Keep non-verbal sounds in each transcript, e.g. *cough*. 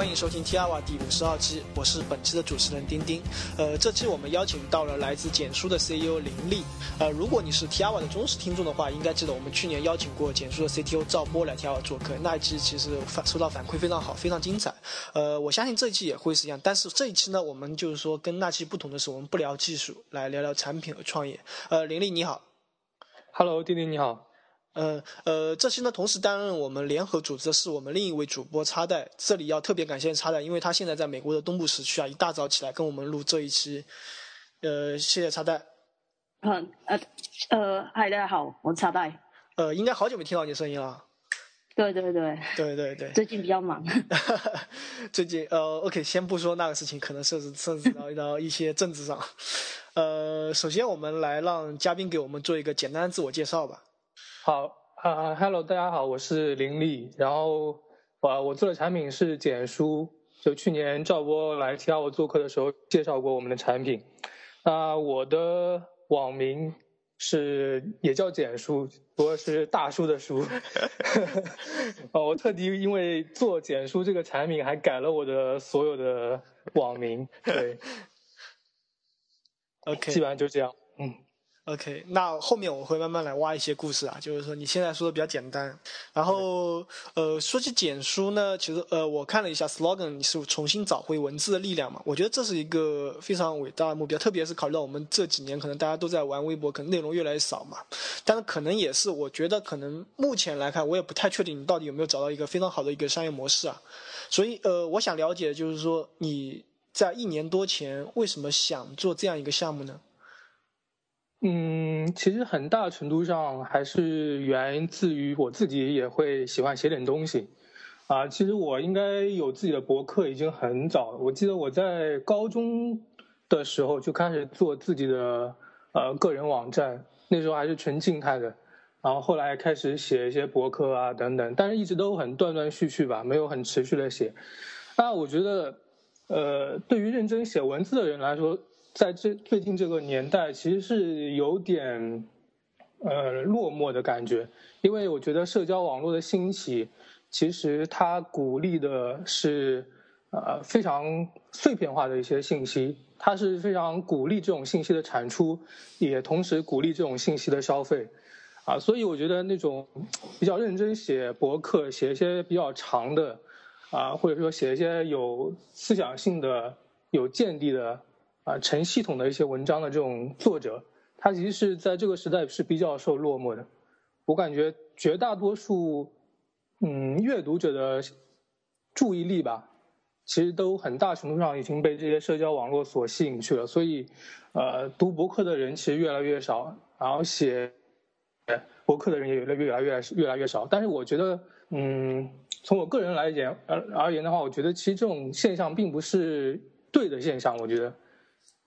欢迎收听 T R 瓦第五十二期，我是本期的主持人丁丁。呃，这期我们邀请到了来自简书的 CEO 林立。呃，如果你是 T R 瓦的忠实听众的话，应该记得我们去年邀请过简书的 CTO 赵波来 T R 瓦做客，那一期其实反收到反馈非常好，非常精彩。呃，我相信这一期也会是一样，但是这一期呢，我们就是说跟那期不同的是，我们不聊技术，来聊聊产品和创业。呃，林立你好，Hello，丁丁你好。呃呃，这期呢，同时担任我们联合组织的是我们另一位主播插袋，这里要特别感谢插袋，因为他现在在美国的东部时区啊，一大早起来跟我们录这一期，呃，谢谢插袋。嗯呃呃，嗨，大家好，我是插袋。呃，应该好久没听到你声音了。对对对。对对对。最近比较忙。*laughs* 最近呃，OK，先不说那个事情，可能涉及涉及到到一些政治上。*laughs* 呃，首先我们来让嘉宾给我们做一个简单的自我介绍吧。好啊，Hello，大家好，我是林立。然后，我我做的产品是简书。就去年赵波来 R 我做客的时候，介绍过我们的产品。那我的网名是也叫简书，不过是大叔的叔。*laughs* 哦，我特地因为做简书这个产品，还改了我的所有的网名。对，OK，*laughs* 基本上就这样。嗯。OK，那后面我会慢慢来挖一些故事啊，就是说你现在说的比较简单，然后呃说起简书呢，其实呃我看了一下 slogan，你是重新找回文字的力量嘛？我觉得这是一个非常伟大的目标，特别是考虑到我们这几年可能大家都在玩微博，可能内容越来越少嘛，但是可能也是我觉得可能目前来看，我也不太确定你到底有没有找到一个非常好的一个商业模式啊，所以呃我想了解就是说你在一年多前为什么想做这样一个项目呢？嗯，其实很大程度上还是源自于我自己也会喜欢写点东西，啊，其实我应该有自己的博客已经很早了。我记得我在高中的时候就开始做自己的呃个人网站，那时候还是纯静态的，然后后来开始写一些博客啊等等，但是一直都很断断续续吧，没有很持续的写。那我觉得，呃，对于认真写文字的人来说。在这最近这个年代，其实是有点，呃，落寞的感觉，因为我觉得社交网络的兴起，其实它鼓励的是，呃，非常碎片化的一些信息，它是非常鼓励这种信息的产出，也同时鼓励这种信息的消费，啊，所以我觉得那种比较认真写博客，写一些比较长的，啊，或者说写一些有思想性的、有见地的。啊，成系统的一些文章的这种作者，他其实是在这个时代是比较受落寞的。我感觉绝大多数，嗯，阅读者的注意力吧，其实都很大程度上已经被这些社交网络所吸引去了。所以，呃，读博客的人其实越来越少，然后写博客的人也越来越来越越来越少。但是我觉得，嗯，从我个人来讲而而言的话，我觉得其实这种现象并不是对的现象。我觉得。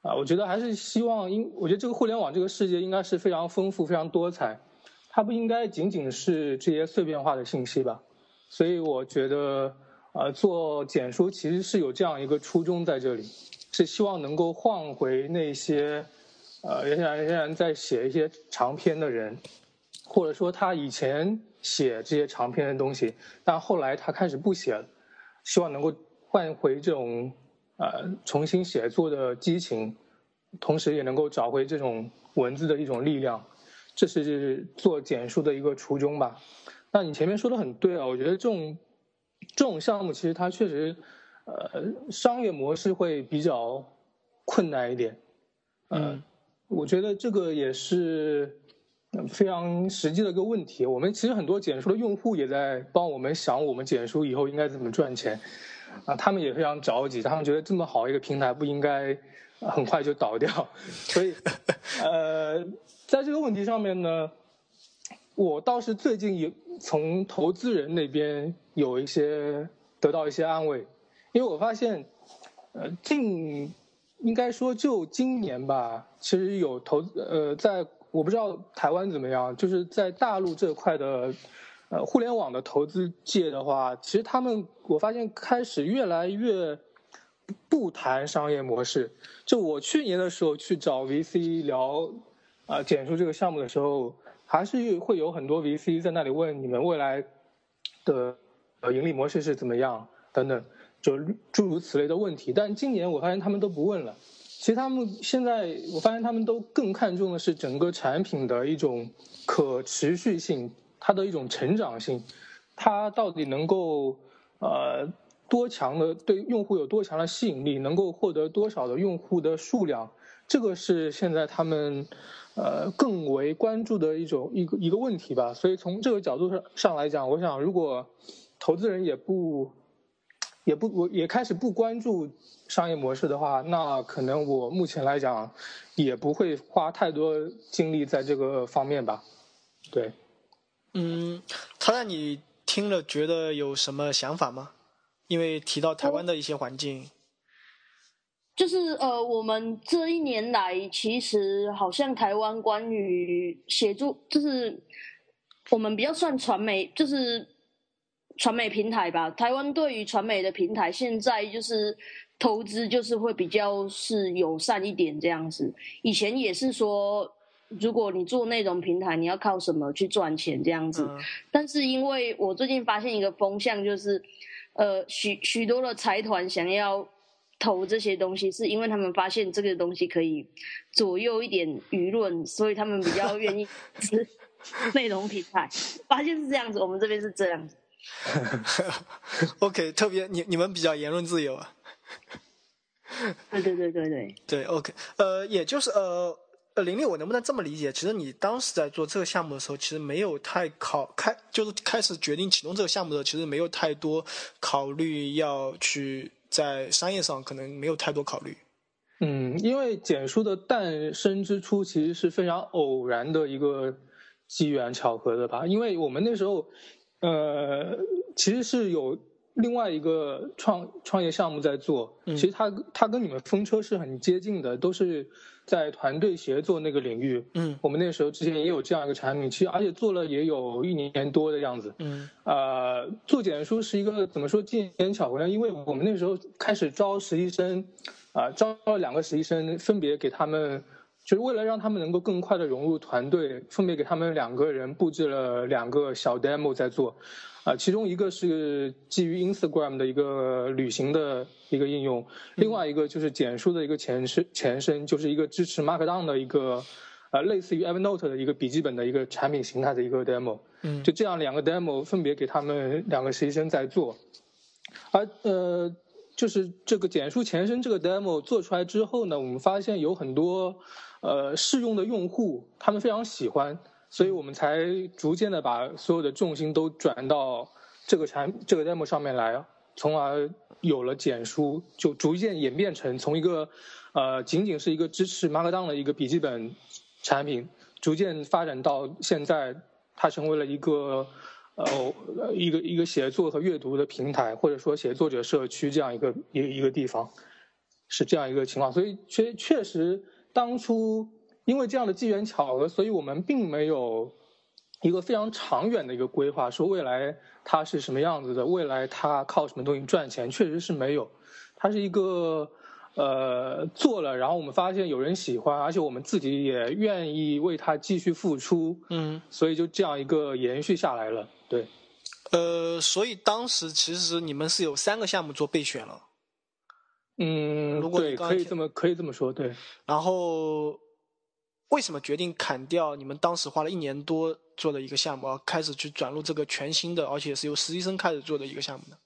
啊，我觉得还是希望，因我觉得这个互联网这个世界应该是非常丰富、非常多彩，它不应该仅仅是这些碎片化的信息吧。所以我觉得，呃，做简书其实是有这样一个初衷在这里，是希望能够换回那些，呃，仍然仍然在写一些长篇的人，或者说他以前写这些长篇的东西，但后来他开始不写了，希望能够换回这种。呃，重新写作的激情，同时也能够找回这种文字的一种力量，这是做简书的一个初衷吧。那你前面说的很对啊，我觉得这种这种项目其实它确实，呃，商业模式会比较困难一点。嗯，我觉得这个也是非常实际的一个问题。我们其实很多简书的用户也在帮我们想，我们简书以后应该怎么赚钱。啊，他们也非常着急，他们觉得这么好一个平台不应该很快就倒掉，所以，*laughs* 呃，在这个问题上面呢，我倒是最近有从投资人那边有一些得到一些安慰，因为我发现，呃，近应该说就今年吧，其实有投呃，在我不知道台湾怎么样，就是在大陆这块的。呃，互联网的投资界的话，其实他们我发现开始越来越不谈商业模式。就我去年的时候去找 VC 聊啊简书这个项目的时候，还是会有很多 VC 在那里问你们未来的呃盈利模式是怎么样等等。就诸如此类的问题。但今年我发现他们都不问了。其实他们现在，我发现他们都更看重的是整个产品的一种可持续性，它的一种成长性，它到底能够呃多强的对用户有多强的吸引力，能够获得多少的用户的数量，这个是现在他们呃更为关注的一种一个一个问题吧。所以从这个角度上上来讲，我想如果投资人也不。也不，我也开始不关注商业模式的话，那可能我目前来讲也不会花太多精力在这个方面吧。对，嗯，他让你听了觉得有什么想法吗？因为提到台湾的一些环境，就是呃，我们这一年来其实好像台湾关于协助，就是我们比较算传媒，就是。传媒平台吧，台湾对于传媒的平台，现在就是投资就是会比较是友善一点这样子。以前也是说，如果你做内容平台，你要靠什么去赚钱这样子。但是因为我最近发现一个风向，就是呃许许多的财团想要投这些东西，是因为他们发现这个东西可以左右一点舆论，所以他们比较愿意吃内容平台。发现是这样子，我们这边是这样子。*laughs* OK，特别你你们比较言论自由啊。对对对对对。对 OK，呃，也就是呃呃，玲玲，我能不能这么理解？其实你当时在做这个项目的时候，其实没有太考开，就是开始决定启动这个项目的时候，其实没有太多考虑要去在商业上可能没有太多考虑。嗯，因为简书的诞生之初其实是非常偶然的一个机缘巧合的吧，因为我们那时候。呃，其实是有另外一个创创业项目在做，其实它它跟你们风车是很接近的，都是在团队协作那个领域。嗯，我们那时候之前也有这样一个产品，其实而且做了也有一年多的样子。嗯，呃，做简书是一个怎么说机缘巧合呢？因为我们那时候开始招实习生，啊，招了两个实习生，分别给他们。就是为了让他们能够更快的融入团队，分别给他们两个人布置了两个小 demo 在做，啊，其中一个是基于 Instagram 的一个旅行的一个应用，另外一个就是简书的一个前身，前身就是一个支持 Markdown 的一个，呃，类似于 Evernote 的一个笔记本的一个产品形态的一个 demo，嗯，就这样两个 demo 分别给他们两个实习生在做，而呃，就是这个简书前身这个 demo 做出来之后呢，我们发现有很多。呃，试用的用户他们非常喜欢，所以我们才逐渐的把所有的重心都转到这个产这个 demo 上面来，从而有了简书，就逐渐演变成从一个呃仅仅是一个支持 Markdown 的一个笔记本产品，逐渐发展到现在，它成为了一个呃一个一个写作和阅读的平台，或者说写作者社区这样一个一一个地方，是这样一个情况，所以确确实。当初因为这样的机缘巧合，所以我们并没有一个非常长远的一个规划，说未来它是什么样子的，未来它靠什么东西赚钱，确实是没有。它是一个呃做了，然后我们发现有人喜欢，而且我们自己也愿意为它继续付出，嗯，所以就这样一个延续下来了。对，呃，所以当时其实你们是有三个项目做备选了。嗯，对，可以这么可以这么说，对。然后，为什么决定砍掉你们当时花了一年多做的一个项目，而开始去转入这个全新的，而且是由实习生开始做的一个项目呢？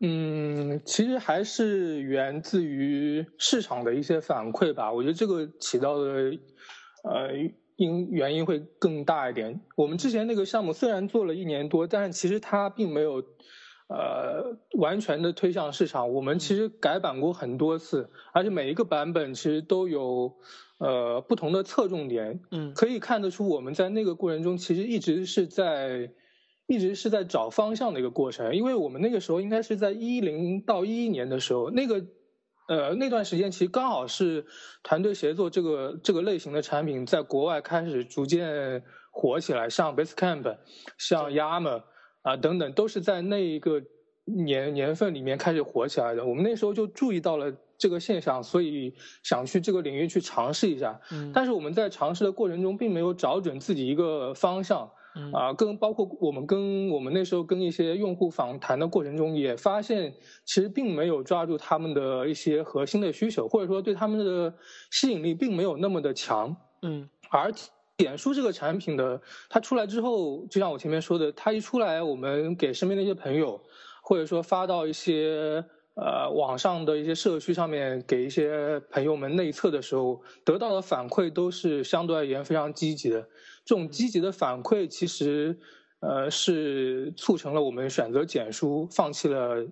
嗯，其实还是源自于市场的一些反馈吧。我觉得这个起到的呃因原因会更大一点。我们之前那个项目虽然做了一年多，但是其实它并没有。呃，完全的推向市场，我们其实改版过很多次，而且每一个版本其实都有呃不同的侧重点。嗯，可以看得出我们在那个过程中其实一直是在一直是在找方向的一个过程，因为我们那个时候应该是在一零到一一年的时候，那个呃那段时间其实刚好是团队协作这个这个类型的产品在国外开始逐渐火起来，像 Basecamp，像 Yammer。啊，等等，都是在那一个年年份里面开始火起来的。我们那时候就注意到了这个现象，所以想去这个领域去尝试一下。嗯，但是我们在尝试的过程中，并没有找准自己一个方向，啊，跟包括我们跟我们那时候跟一些用户访谈的过程中，也发现其实并没有抓住他们的一些核心的需求，或者说对他们的吸引力并没有那么的强。嗯，而点数这个产品的它出来之后，就像我前面说的，它一出来，我们给身边的一些朋友，或者说发到一些呃网上的一些社区上面，给一些朋友们内测的时候，得到的反馈都是相对而言非常积极的。这种积极的反馈，其实，呃，是促成了我们选择简书，放弃了，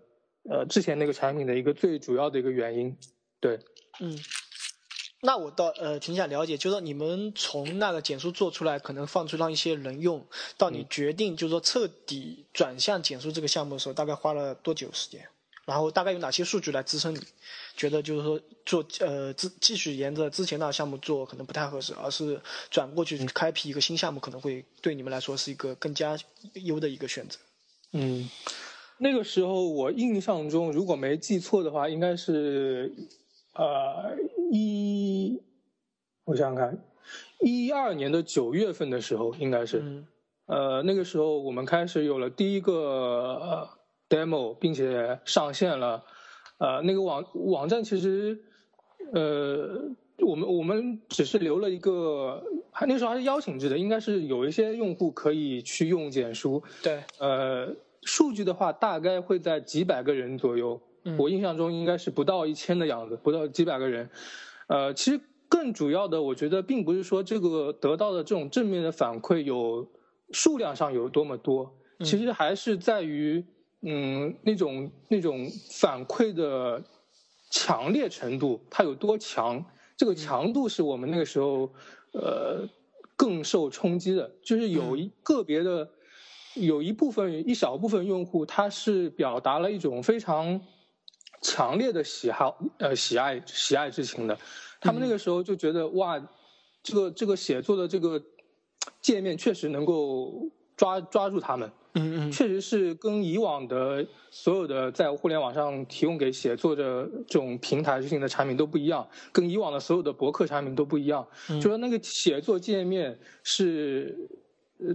呃，之前那个产品的一个最主要的一个原因。对，嗯，那我倒呃挺想了解，就是说你们从那个简书做出来，可能放出让一些人用，到你决定就是说彻底转向简书这个项目的时候，大概花了多久时间？然后大概有哪些数据来支撑你？觉得就是说做呃继继续沿着之前那个项目做可能不太合适，而是转过去开辟一个新项目，可能会对你们来说是一个更加优的一个选择。嗯，那个时候我印象中，如果没记错的话，应该是呃一，我想想看，一二年的九月份的时候，应该是，呃那个时候我们开始有了第一个。demo，并且上线了，呃，那个网网站其实，呃，我们我们只是留了一个，还那时候还是邀请制的，应该是有一些用户可以去用简书。对，呃，数据的话大概会在几百个人左右，我印象中应该是不到一千的样子，不到几百个人。呃，其实更主要的，我觉得并不是说这个得到的这种正面的反馈有数量上有多么多，其实还是在于。嗯，那种那种反馈的强烈程度，它有多强？这个强度是我们那个时候呃更受冲击的。就是有一个别的，有一部分一小部分用户，他是表达了一种非常强烈的喜好呃喜爱喜爱之情的。他们那个时候就觉得哇，这个这个写作的这个界面确实能够抓抓住他们。嗯嗯，确实是跟以往的所有的在互联网上提供给写作者这种平台性的产品都不一样，跟以往的所有的博客产品都不一样。就说那个写作界面是，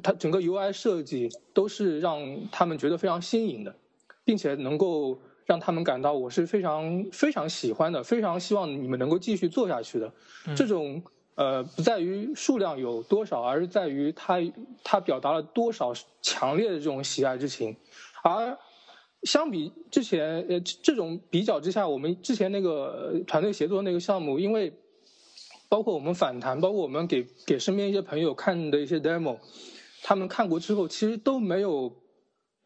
它整个 UI 设计都是让他们觉得非常新颖的，并且能够让他们感到我是非常非常喜欢的，非常希望你们能够继续做下去的这种。呃，不在于数量有多少，而是在于他他表达了多少强烈的这种喜爱之情。而相比之前，呃，这种比较之下，我们之前那个团队协作那个项目，因为包括我们反弹，包括我们给给身边一些朋友看的一些 demo，他们看过之后，其实都没有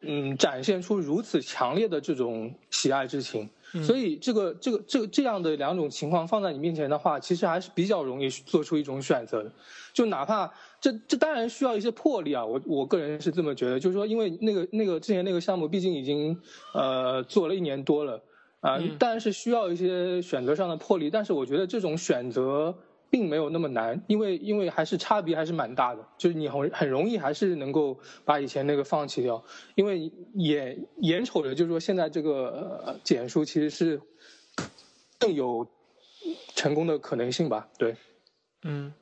嗯展现出如此强烈的这种喜爱之情。所以，这个、这个、这个这样的两种情况放在你面前的话，其实还是比较容易做出一种选择的。就哪怕这这当然需要一些魄力啊，我我个人是这么觉得。就是说，因为那个那个之前那个项目毕竟已经呃做了一年多了啊，当然是需要一些选择上的魄力。但是我觉得这种选择。并没有那么难，因为因为还是差别还是蛮大的，就是你很很容易还是能够把以前那个放弃掉，因为眼眼瞅着就是说现在这个简书其实是更有成功的可能性吧？对，嗯。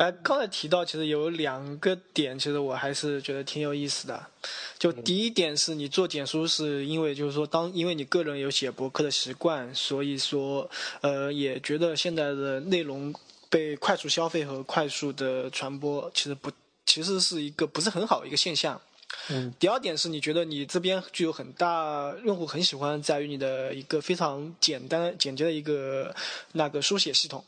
哎，刚才提到其实有两个点，其实我还是觉得挺有意思的。就第一点是你做简书是因为就是说当因为你个人有写博客的习惯，所以说呃也觉得现在的内容被快速消费和快速的传播其实不其实是一个不是很好的一个现象。嗯。第二点是你觉得你这边具有很大用户很喜欢在于你的一个非常简单简洁的一个那个书写系统。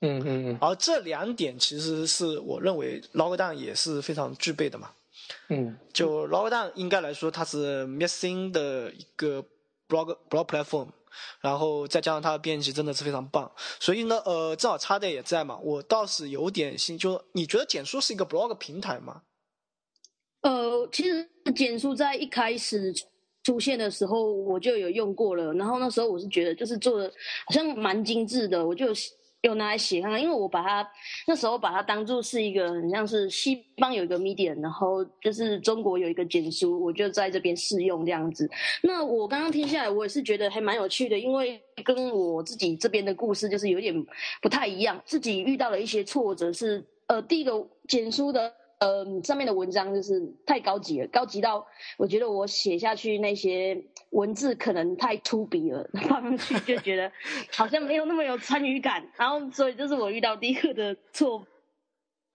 嗯嗯嗯，而这两点其实是我认为 Logdown 也是非常具备的嘛。嗯，就 Logdown 应该来说它是 Missing 的一个 blog blog platform，然后再加上它的编辑真的是非常棒，所以呢，呃，正好插电也在嘛，我倒是有点心，就你觉得简书是一个 blog 平台吗？呃，其实简书在一开始出现的时候我就有用过了，然后那时候我是觉得就是做的好像蛮精致的，我就。有拿来写啊，因为我把它那时候把它当做是一个很像是西方有一个 medium，然后就是中国有一个简书，我就在这边试用这样子。那我刚刚听下来，我也是觉得还蛮有趣的，因为跟我自己这边的故事就是有点不太一样。自己遇到了一些挫折是，呃，第一个简书的呃上面的文章就是太高级了，高级到我觉得我写下去那些文字可能太粗鄙了，放上去就觉得好像没有那么有参与感。然后所以这是我遇到第一个的错。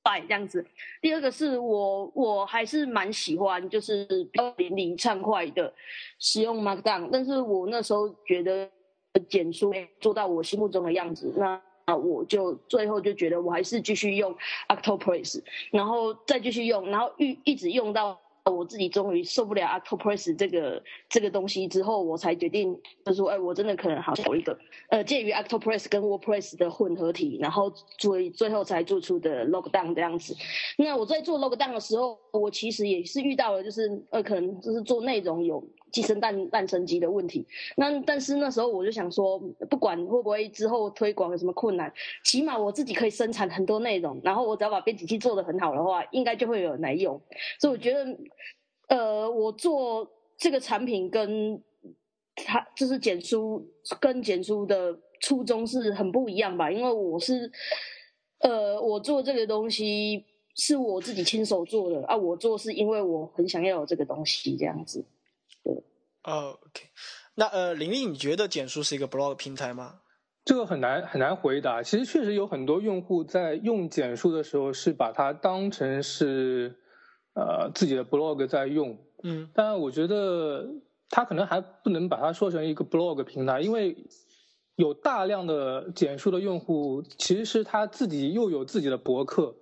败这样子，第二个是我我还是蛮喜欢，就是比较淋漓畅快的使用 Markdown，但是我那时候觉得简书做到我心目中的样子，那我就最后就觉得我还是继续用 Octopress，然后再继续用，然后一一直用到。我自己终于受不了 Octopress 这个这个东西之后，我才决定就说，哎，我真的可能好找一个呃介于 Octopress 跟 WordPress 的混合体，然后所以最后才做出的 Lockdown 这样子。那我在做 Lockdown 的时候，我其实也是遇到了，就是呃，可能就是做内容有。寄生蛋蛋生机的问题，那但是那时候我就想说，不管会不会之后推广有什么困难，起码我自己可以生产很多内容，然后我只要把编辑器做得很好的话，应该就会有人来用。所以我觉得，呃，我做这个产品跟它就是简书跟简书的初衷是很不一样吧？因为我是，呃，我做这个东西是我自己亲手做的啊，我做是因为我很想要有这个东西这样子。哦，OK，那呃，玲玲，你觉得简书是一个 blog 平台吗？这个很难很难回答。其实确实有很多用户在用简书的时候是把它当成是呃自己的 blog 在用，嗯，但我觉得他可能还不能把它说成一个 blog 平台，因为有大量的简书的用户，其实是他自己又有自己的博客，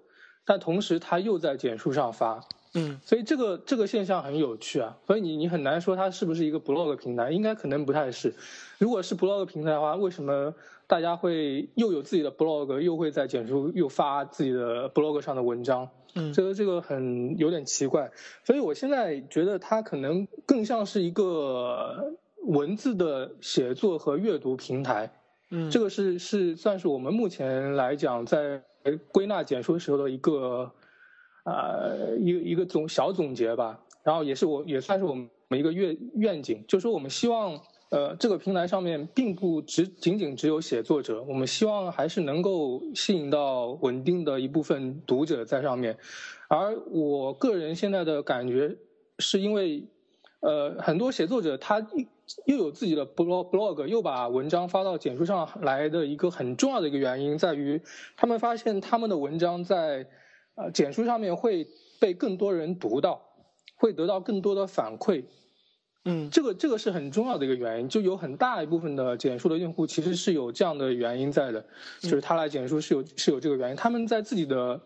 但同时他又在简书上发。嗯，所以这个这个现象很有趣啊，所以你你很难说它是不是一个 blog 平台，应该可能不太是。如果是 blog 平台的话，为什么大家会又有自己的 blog，又会在简书又发自己的 blog 上的文章？嗯，这个这个很有点奇怪。所以我现在觉得它可能更像是一个文字的写作和阅读平台。嗯，这个是是算是我们目前来讲在归纳简书时候的一个。呃，一个一个总小总结吧，然后也是我也算是我们一个愿愿景，就是说我们希望，呃，这个平台上面并不只仅仅只有写作者，我们希望还是能够吸引到稳定的一部分读者在上面。而我个人现在的感觉，是因为，呃，很多写作者他又有自己的 blog blog，又把文章发到简书上来的一个很重要的一个原因，在于他们发现他们的文章在。啊，简书上面会被更多人读到，会得到更多的反馈，嗯，这个这个是很重要的一个原因，就有很大一部分的简书的用户其实是有这样的原因在的，就是他来简书是有是有这个原因，他们在自己的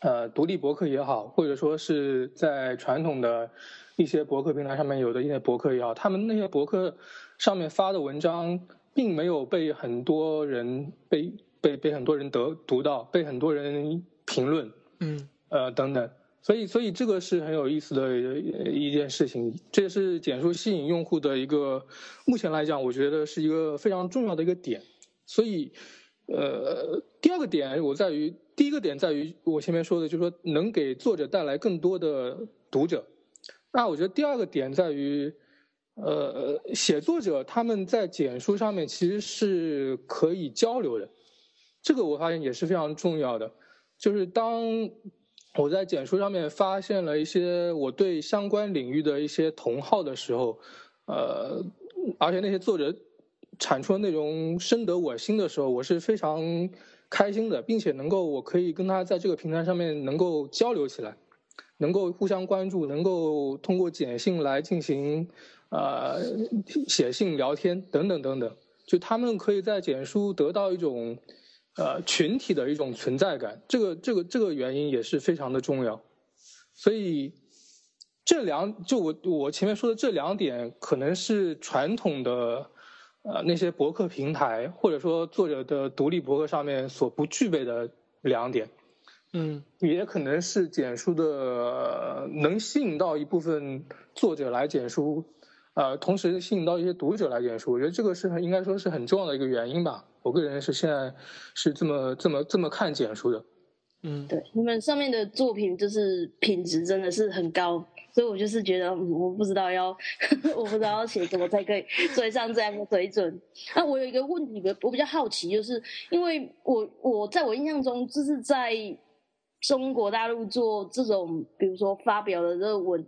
呃独立博客也好，或者说是在传统的一些博客平台上面有的一些博客也好，他们那些博客上面发的文章并没有被很多人被被被很多人得读到，被很多人评论。嗯，呃，等等，所以，所以这个是很有意思的一件事情，这也是简书吸引用户的一个，目前来讲，我觉得是一个非常重要的一个点。所以，呃，第二个点我在于，第一个点在于我前面说的，就是说能给作者带来更多的读者。那我觉得第二个点在于，呃，写作者他们在简书上面其实是可以交流的，这个我发现也是非常重要的。就是当我在简书上面发现了一些我对相关领域的一些同好的时候，呃，而且那些作者产出的内容深得我心的时候，我是非常开心的，并且能够我可以跟他在这个平台上面能够交流起来，能够互相关注，能够通过简信来进行呃写信聊天等等等等，就他们可以在简书得到一种。呃，群体的一种存在感，这个这个这个原因也是非常的重要，所以这两就我我前面说的这两点，可能是传统的呃那些博客平台或者说作者的独立博客上面所不具备的两点，嗯，也可能是简书的能吸引到一部分作者来简书，呃，同时吸引到一些读者来简书，我觉得这个是很应该说是很重要的一个原因吧。我个人是现在是这么这么这么看简书的，嗯，对，你们上面的作品就是品质真的是很高，所以我就是觉得我不知道要 *laughs* 我不知道要写什么才可以追上这样的水准。那我有一个问题，我比较好奇，就是因为我我在我印象中就是在中国大陆做这种，比如说发表的这个文。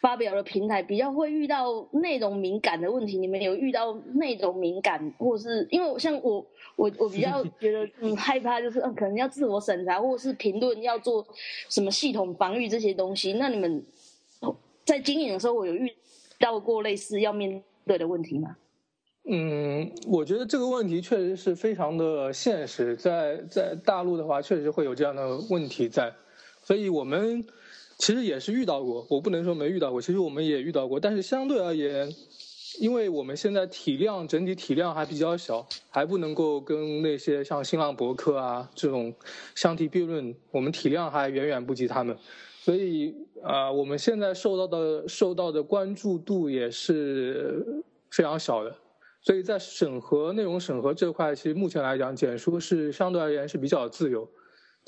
发表的平台比较会遇到内容敏感的问题，你们有遇到内容敏感，或是因为像我我我比较 *laughs* 觉得嗯害怕，就是嗯可能要自我审查，或是评论要做什么系统防御这些东西。那你们在经营的时候，我有遇到过类似要面对的问题吗？嗯，我觉得这个问题确实是非常的现实，在在大陆的话，确实会有这样的问题在，所以我们。其实也是遇到过，我不能说没遇到过。其实我们也遇到过，但是相对而言，因为我们现在体量整体体量还比较小，还不能够跟那些像新浪博客啊这种相提并论。我们体量还远远不及他们，所以啊，我们现在受到的受到的关注度也是非常小的。所以在审核内容审核这块，其实目前来讲，简书是相对而言是比较自由。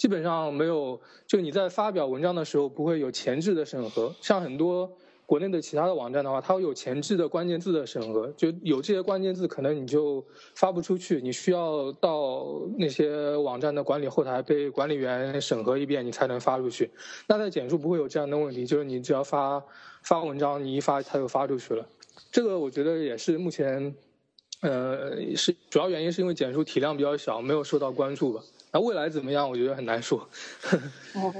基本上没有，就你在发表文章的时候不会有前置的审核，像很多国内的其他的网站的话，它会有前置的关键字的审核，就有这些关键字可能你就发不出去，你需要到那些网站的管理后台被管理员审核一遍，你才能发出去。那在简书不会有这样的问题，就是你只要发发文章，你一发它就发出去了。这个我觉得也是目前，呃，是主要原因是因为简书体量比较小，没有受到关注吧。那未来怎么样？我觉得很难说。哦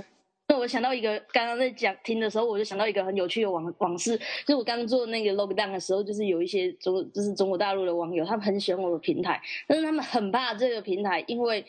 那我想到一个，刚刚在讲听的时候，我就想到一个很有趣的往往事。就是我刚做那个 lockdown 的时候，就是有一些中，就是中国大陆的网友，他们很喜欢我的平台，但是他们很怕这个平台，因为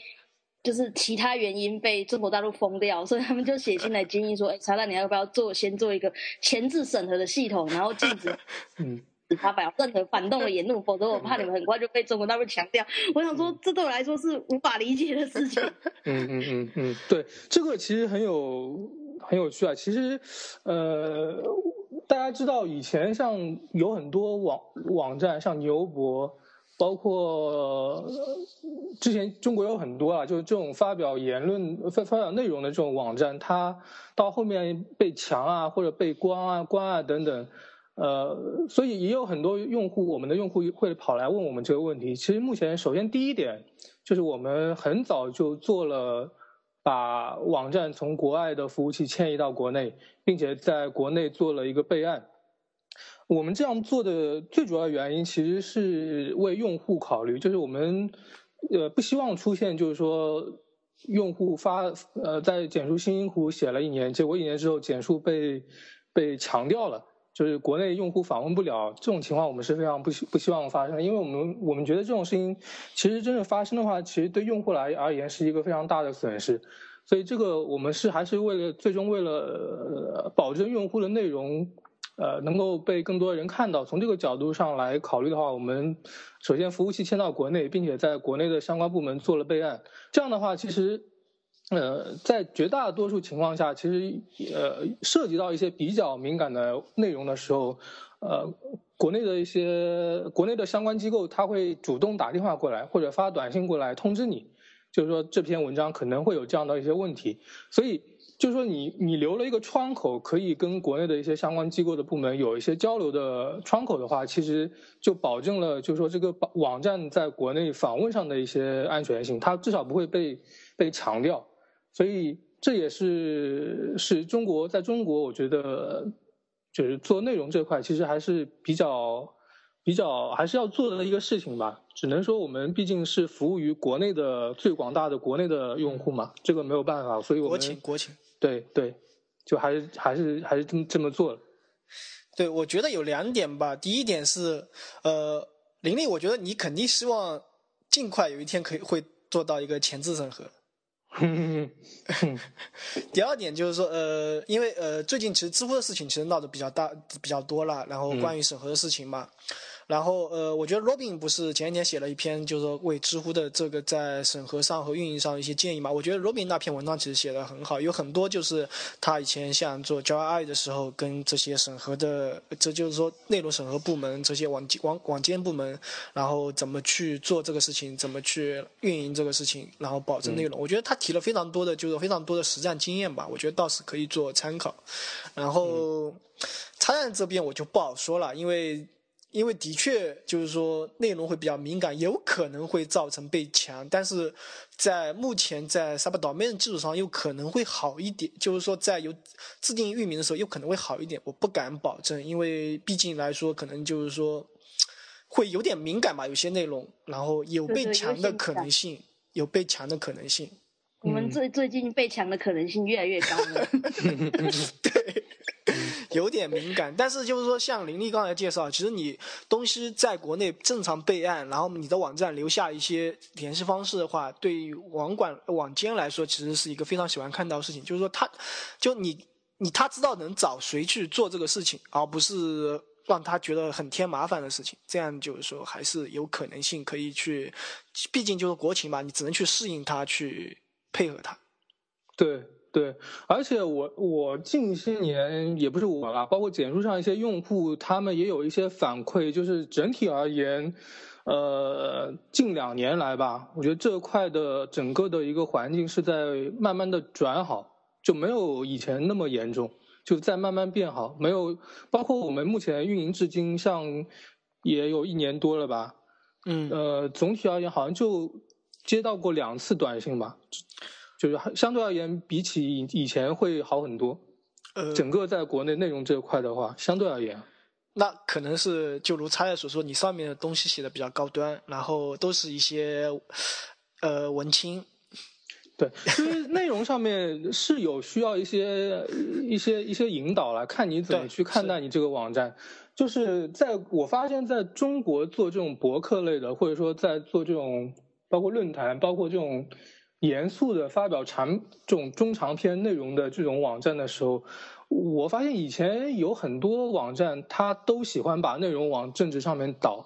就是其他原因被中国大陆封掉，所以他们就写信来建议说：“哎，查拉，你要不要做先做一个前置审核的系统，然后禁止。*laughs* ”嗯。发表任何反动的言论，否则我怕你们很快就被中国大陆强调。我想说，这对我来说是无法理解的事情。*laughs* 嗯嗯嗯嗯，对，这个其实很有很有趣啊。其实，呃，大家知道以前像有很多网网站，像牛博，包括之前中国有很多啊，就是这种发表言论、发发表内容的这种网站，它到后面被强啊，或者被关啊、关啊等等。呃，所以也有很多用户，我们的用户会跑来问我们这个问题。其实目前，首先第一点就是我们很早就做了把网站从国外的服务器迁移到国内，并且在国内做了一个备案。我们这样做的最主要原因其实是为用户考虑，就是我们呃不希望出现就是说用户发呃在简书新音湖写了一年，结果一年之后简书被被强调了。就是国内用户访问不了这种情况，我们是非常不希不希望发生，因为我们我们觉得这种事情其实真正发生的话，其实对用户来而言是一个非常大的损失，所以这个我们是还是为了最终为了保证用户的内容，呃能够被更多人看到，从这个角度上来考虑的话，我们首先服务器迁到国内，并且在国内的相关部门做了备案，这样的话其实。呃，在绝大多数情况下，其实呃涉及到一些比较敏感的内容的时候，呃，国内的一些国内的相关机构，他会主动打电话过来或者发短信过来通知你，就是说这篇文章可能会有这样的一些问题，所以就是说你你留了一个窗口，可以跟国内的一些相关机构的部门有一些交流的窗口的话，其实就保证了就是说这个网站在国内访问上的一些安全性，它至少不会被被强调。所以这也是是中国在中国，我觉得就是做内容这块，其实还是比较比较还是要做的一个事情吧。只能说我们毕竟是服务于国内的最广大的国内的用户嘛，这个没有办法。所以我们国情国情对对，就还是还是还是这么这么做了。对，我觉得有两点吧。第一点是，呃，玲玲，我觉得你肯定希望尽快有一天可以会做到一个前置审核。*laughs* 第二点就是说，呃，因为呃，最近其实知乎的事情其实闹得比较大、比较多了，然后关于审核的事情嘛。然后呃，我觉得 Robin 不是前几天写了一篇，就是说为知乎的这个在审核上和运营上一些建议嘛。我觉得 Robin 那篇文章其实写的很好，有很多就是他以前像做 JI 的时候，跟这些审核的，这就是说内容审核部门这些网网网监部门，然后怎么去做这个事情，怎么去运营这个事情，然后保证内容。我觉得他提了非常多的，就是非常多的实战经验吧。我觉得倒是可以做参考。然后，插站这边我就不好说了，因为。因为的确就是说内容会比较敏感，有可能会造成被强，但是在目前在 Subdomain 基础上又可能会好一点，就是说在有自定义域名的时候又可能会好一点，我不敢保证，因为毕竟来说可能就是说会有点敏感吧，有些内容，然后有被强的可能性，有被强的可能性。我们最最近被强的可能性越来越高了。*laughs* 对。有点敏感，但是就是说，像林立刚才介绍，其实你东西在国内正常备案，然后你的网站留下一些联系方式的话，对于网管网监来说，其实是一个非常喜欢看到的事情。就是说，他就你你他知道能找谁去做这个事情，而不是让他觉得很添麻烦的事情。这样就是说，还是有可能性可以去，毕竟就是国情嘛，你只能去适应他，去配合他。对。对，而且我我近些年也不是我啦，包括简书上一些用户，他们也有一些反馈，就是整体而言，呃，近两年来吧，我觉得这块的整个的一个环境是在慢慢的转好，就没有以前那么严重，就在慢慢变好，没有，包括我们目前运营至今，像也有一年多了吧，嗯，呃，总体而言好像就接到过两次短信吧。就是相对而言，比起以前会好很多。呃，整个在国内内容这块的话，相对而言，那可能是就如插页所说，你上面的东西写的比较高端，然后都是一些呃文青。对，就是内容上面是有需要一些一些一些引导来看你怎么去看待你这个网站。就是在我发现，在中国做这种博客类的，或者说在做这种包括论坛，包括这种。严肃的发表长这种中长篇内容的这种网站的时候，我发现以前有很多网站，它都喜欢把内容往政治上面导。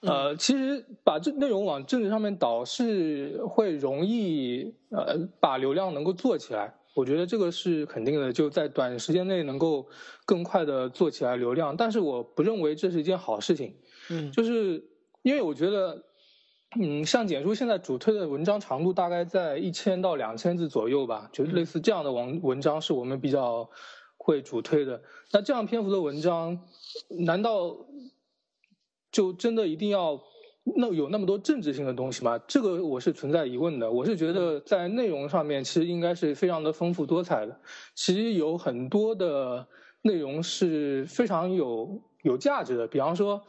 呃，其实把这内容往政治上面导是会容易呃把流量能够做起来。我觉得这个是肯定的，就在短时间内能够更快的做起来流量。但是我不认为这是一件好事情。嗯，就是因为我觉得。嗯，像简书现在主推的文章长度大概在一千到两千字左右吧，就类似这样的文文章是我们比较会主推的。那这样篇幅的文章，难道就真的一定要那有那么多政治性的东西吗？这个我是存在疑问的。我是觉得在内容上面其实应该是非常的丰富多彩的，其实有很多的内容是非常有有价值的，比方说。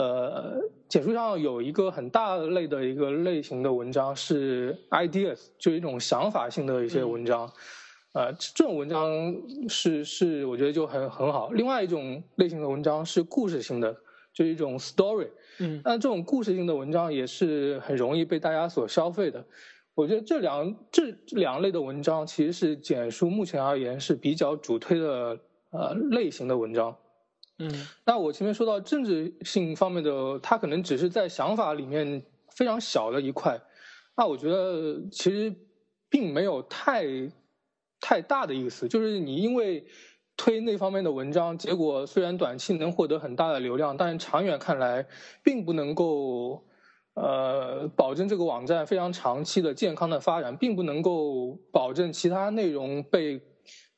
呃，简书上有一个很大类的一个类型的文章是 ideas，就一种想法性的一些文章，呃，这种文章是是我觉得就很很好。另外一种类型的文章是故事性的，就一种 story，嗯，那这种故事性的文章也是很容易被大家所消费的。我觉得这两这两类的文章其实是简书目前而言是比较主推的呃类型的文章。嗯，那我前面说到政治性方面的，它可能只是在想法里面非常小的一块，那我觉得其实并没有太太大的意思。就是你因为推那方面的文章，结果虽然短期能获得很大的流量，但是长远看来并不能够呃保证这个网站非常长期的健康的发展，并不能够保证其他内容被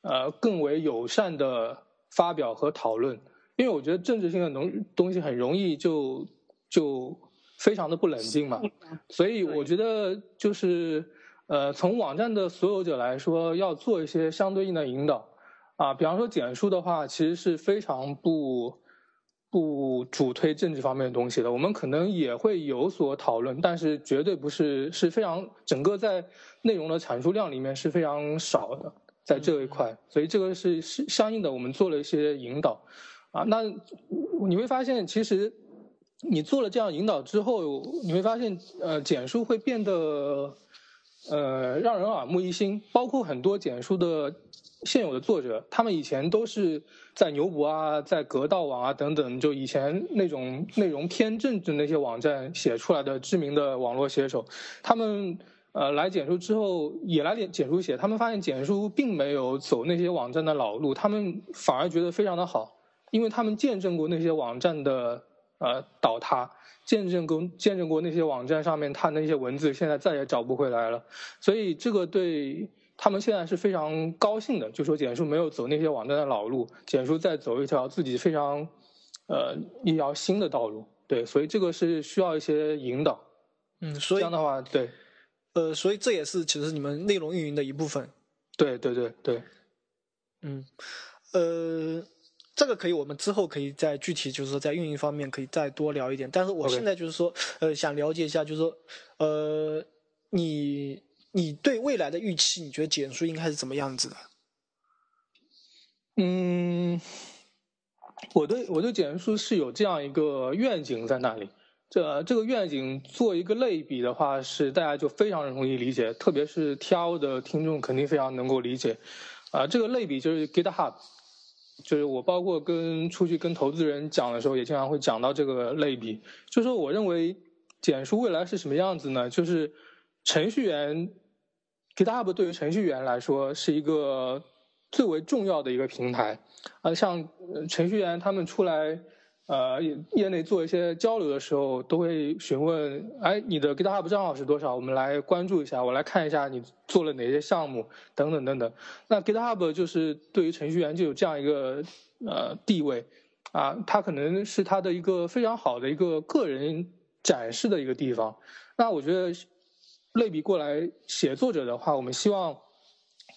呃更为友善的发表和讨论。因为我觉得政治性的东东西很容易就就非常的不冷静嘛，所以我觉得就是呃从网站的所有者来说，要做一些相对应的引导。啊，比方说简书的话，其实是非常不不主推政治方面的东西的，我们可能也会有所讨论，但是绝对不是是非常整个在内容的产出量里面是非常少的，在这一块，所以这个是是相应的，我们做了一些引导。啊，那你会发现，其实你做了这样引导之后，你会发现，呃，简书会变得，呃，让人耳目一新。包括很多简书的现有的作者，他们以前都是在牛博啊、在格道网啊等等，就以前那种内容偏政治那些网站写出来的知名的网络写手，他们呃来简书之后也来点简书写，他们发现简书并没有走那些网站的老路，他们反而觉得非常的好。因为他们见证过那些网站的呃倒塌，见证过见证过那些网站上面它那些文字现在再也找不回来了，所以这个对他们现在是非常高兴的，就说简书没有走那些网站的老路，简书在走一条自己非常呃一条新的道路。对，所以这个是需要一些引导。嗯，所以这样的话，对，呃，所以这也是其实你们内容运营的一部分。对对对对，嗯，呃，这个可以，我们之后可以再具体，就是说在运营方面可以再多聊一点。但是我现在就是说，呃，想了解一下，就是说，呃，你你对未来的预期，你觉得简书应该是怎么样子的？嗯，我对我对简书是有这样一个愿景在那里。这这个愿景做一个类比的话，是大家就非常容易理解，特别是 TO 的听众肯定非常能够理解。啊、这个类比就是 GitHub，就是我包括跟出去跟投资人讲的时候，也经常会讲到这个类比。就是说我认为简书未来是什么样子呢？就是程序员 GitHub 对于程序员来说是一个最为重要的一个平台。啊，像程序员他们出来。呃，业内做一些交流的时候，都会询问，哎，你的 GitHub 账号是多少？我们来关注一下，我来看一下你做了哪些项目，等等等等。那 GitHub 就是对于程序员就有这样一个呃地位，啊，它可能是它的一个非常好的一个个人展示的一个地方。那我觉得类比过来，写作者的话，我们希望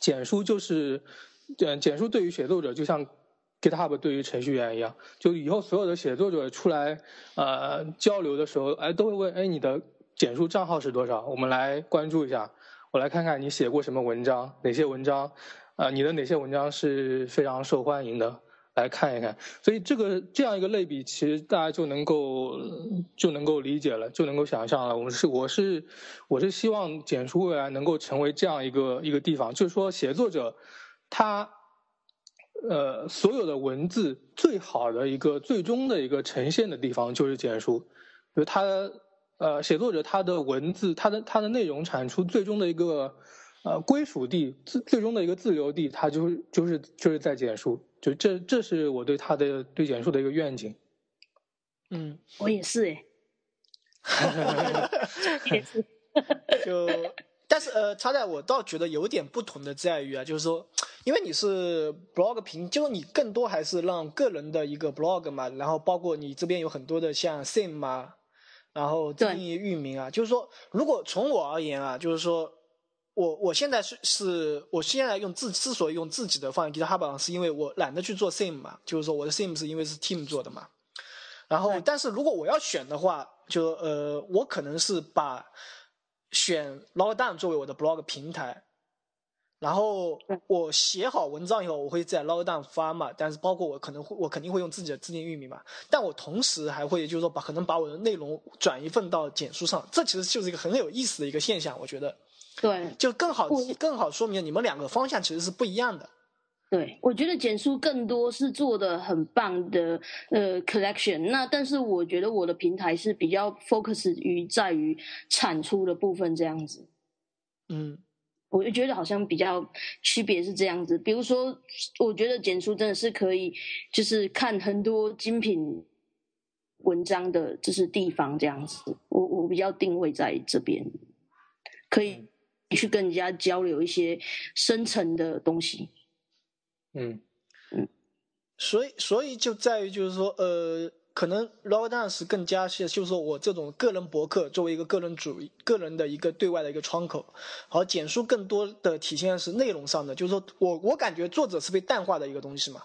简书就是，嗯，简书对于写作者就像。GitHub 对于程序员一样，就以后所有的写作者出来呃交流的时候，哎，都会问，哎，你的简书账号是多少？我们来关注一下，我来看看你写过什么文章，哪些文章，啊、你的哪些文章是非常受欢迎的，来看一看。所以这个这样一个类比，其实大家就能够就能够理解了，就能够想象了。我是我是我是希望简书未来能够成为这样一个一个地方，就是说写作者他。呃，所有的文字最好的一个最终的一个呈现的地方就是简书，就是他呃写作者他的文字他的他的内容产出最终的一个呃归属地自最终的一个自留地，他就是就是就是在简书，就这这是我对他的对简书的一个愿景。嗯，我也是哎，也是。就但是呃，插在我倒觉得有点不同的在于啊，就是说，因为你是 blog 平，就是你更多还是让个人的一个 blog 嘛，然后包括你这边有很多的像 sim 啊，然后对定义域名啊，就是说，如果从我而言啊，就是说。我我现在是是，我现在用自之所以用自己的放在 GitHub 上，是因为我懒得去做 sim 嘛，就是说我的 sim 是因为是 team 做的嘛。然后，但是如果我要选的话，就呃，我可能是把选 Logdown 作为我的 blog 平台，然后我写好文章以后，我会在 Logdown 发嘛。但是包括我可能会，我肯定会用自己的自定义域名嘛。但我同时还会就是说把可能把我的内容转一份到简书上，这其实就是一个很有意思的一个现象，我觉得对就更好更好说明你们两个方向其实是不一样的。对，我觉得简书更多是做的很棒的呃 collection，那但是我觉得我的平台是比较 focus 于在于产出的部分这样子。嗯我就觉得好像比较区别是这样子，比如说，我觉得简书真的是可以，就是看很多精品文章的，就是地方这样子。我我比较定位在这边，可以去跟人家交流一些深层的东西。嗯嗯所以，所以就在于就是说，呃，可能 log dance 更加是，就是说我这种个人博客作为一个个人主义、个人的一个对外的一个窗口，好，简书更多的体现的是内容上的，就是说我我感觉作者是被淡化的一个东西嘛。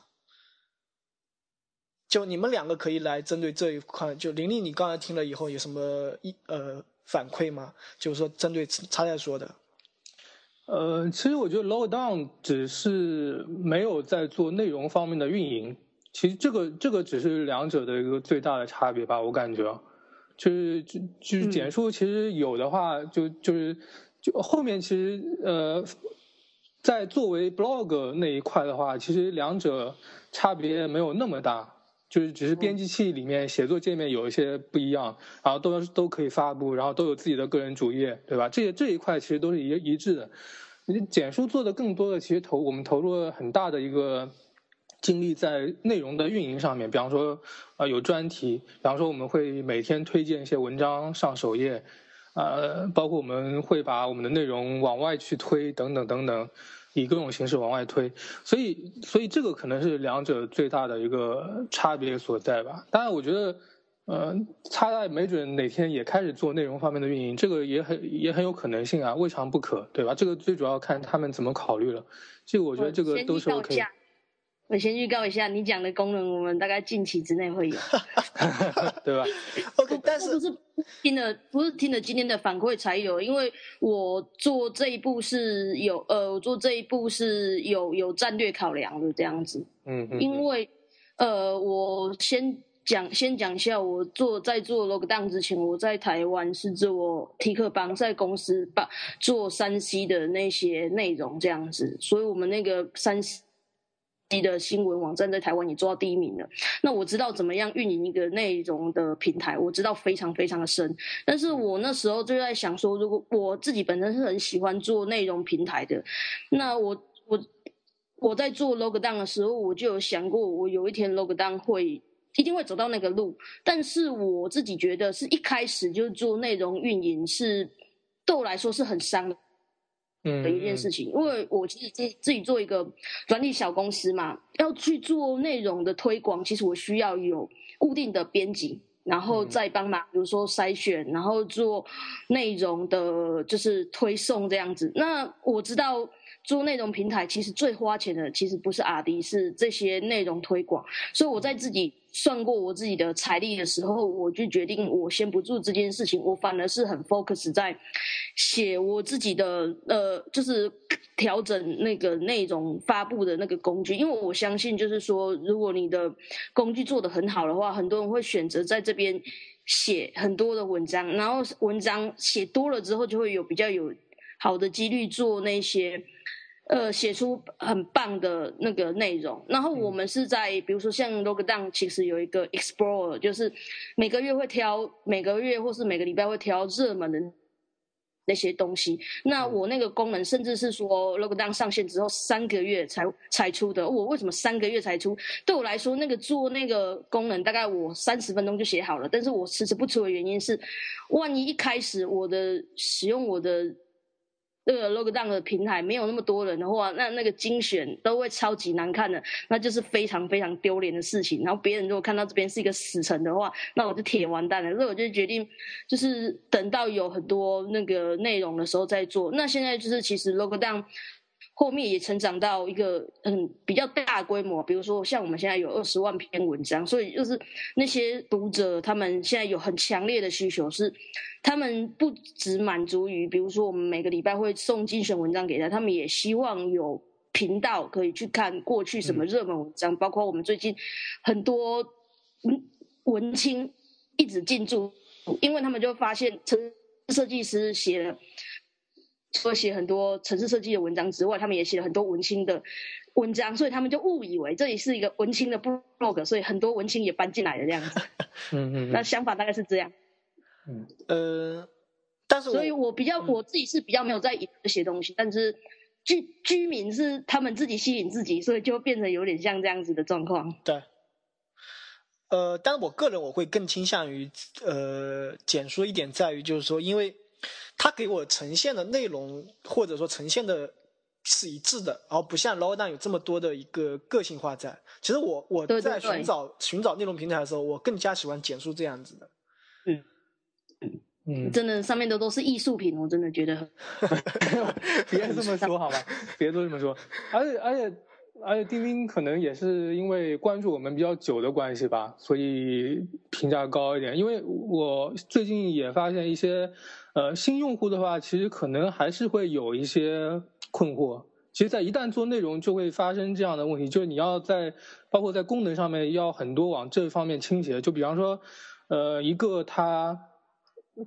就你们两个可以来针对这一块，就玲玲，你刚才听了以后有什么一呃反馈吗？就是说针对他在说的，呃，其实我觉得 Logdown 只是没有在做内容方面的运营，其实这个这个只是两者的一个最大的差别吧，我感觉啊，就是就就是嗯简书其实有的话就就是就后面其实呃，在作为 blog 那一块的话，其实两者差别没有那么大。就是只是编辑器里面写作界面有一些不一样，然后都都可以发布，然后都有自己的个人主页，对吧？这这一块其实都是一一致的。你简书做的更多的，其实投我们投入了很大的一个精力在内容的运营上面，比方说呃有专题，比方说我们会每天推荐一些文章上首页，呃，包括我们会把我们的内容往外去推等等等等，以各种形式往外推，所以所以这个可能是两者最大的一个差别所在吧。当然，我觉得，呃，他在没准哪天也开始做内容方面的运营，这个也很也很有可能性啊，未尝不可，对吧？这个最主要看他们怎么考虑了。这个我觉得这个都是 OK。我先预告一下，你讲的功能，我们大概近期之内会有，*laughs* 对吧？OK，但是不是听了不是听了今天的反馈才有，因为我做这一步是有呃，我做这一步是有有战略考量的这样子。嗯嗯。因为呃，我先讲先讲一下，我做在做 Lockdown 之前，我在台湾是做 T 克邦在公司把做三 C 的那些内容这样子，所以我们那个三 C。的新闻网站在台湾也做到第一名了。那我知道怎么样运营一个内容的平台，我知道非常非常的深。但是我那时候就在想说，如果我自己本身是很喜欢做内容平台的，那我我我在做 Logdown 的时候，我就有想过，我有一天 Logdown 会一定会走到那个路。但是我自己觉得，是一开始就做内容运营，是对我来说是很伤的。的一件事情，因为我其实自自己做一个软体小公司嘛，要去做内容的推广，其实我需要有固定的编辑，然后再帮忙，比如说筛选，然后做内容的，就是推送这样子。那我知道做内容平台，其实最花钱的其实不是阿迪，是这些内容推广，所以我在自己。算过我自己的财力的时候，我就决定我先不做这件事情，我反而是很 focus 在写我自己的呃，就是调整那个内容发布的那个工具，因为我相信就是说，如果你的工具做得很好的话，很多人会选择在这边写很多的文章，然后文章写多了之后，就会有比较有好的几率做那些。呃，写出很棒的那个内容。然后我们是在，比如说像 Logdown，其实有一个 Explorer，就是每个月会挑，每个月或是每个礼拜会挑热门的那些东西。那我那个功能，甚至是说 Logdown 上线之后三个月才才出的。我为什么三个月才出？对我来说，那个做那个功能，大概我三十分钟就写好了。但是我迟迟不出的原因是，万一一开始我的使用我的。那个 Logdown 的平台没有那么多人的话，那那个精选都会超级难看的，那就是非常非常丢脸的事情。然后别人如果看到这边是一个死城的话，那我就铁完蛋了。所以我就决定，就是等到有很多那个内容的时候再做。那现在就是其实 Logdown。后面也成长到一个嗯比较大规模，比如说像我们现在有二十万篇文章，所以就是那些读者他们现在有很强烈的需求，是他们不只满足于，比如说我们每个礼拜会送精选文章给他，他们也希望有频道可以去看过去什么热门文章，包括我们最近很多嗯文青一直进驻，因为他们就发现城设计师写了。除了写很多城市设计的文章之外，他们也写了很多文青的文章，所以他们就误以为这里是一个文青的 blog，所以很多文青也搬进来了这样子。*laughs* 嗯嗯。那想法大概是这样。嗯呃，但是所以我比较我自己是比较没有在写东西，但是居居民是他们自己吸引自己，所以就变成有点像这样子的状况。对。呃，但是我个人我会更倾向于呃简说一点，在于就是说，因为。它给我呈现的内容，或者说呈现的是一致的，而不像 Low Down 有这么多的一个个性化在。其实我我在寻找寻找内容平台的时候，我更加喜欢简述这样子的。嗯嗯，真的上面的都是艺术品，我真的觉得。*laughs* *laughs* 别这么说好吧，别都这么说。而且而且而且，钉钉可能也是因为关注我们比较久的关系吧，所以评价高一点。因为我最近也发现一些。呃，新用户的话，其实可能还是会有一些困惑。其实，在一旦做内容，就会发生这样的问题，就是你要在包括在功能上面要很多往这方面倾斜。就比方说，呃，一个他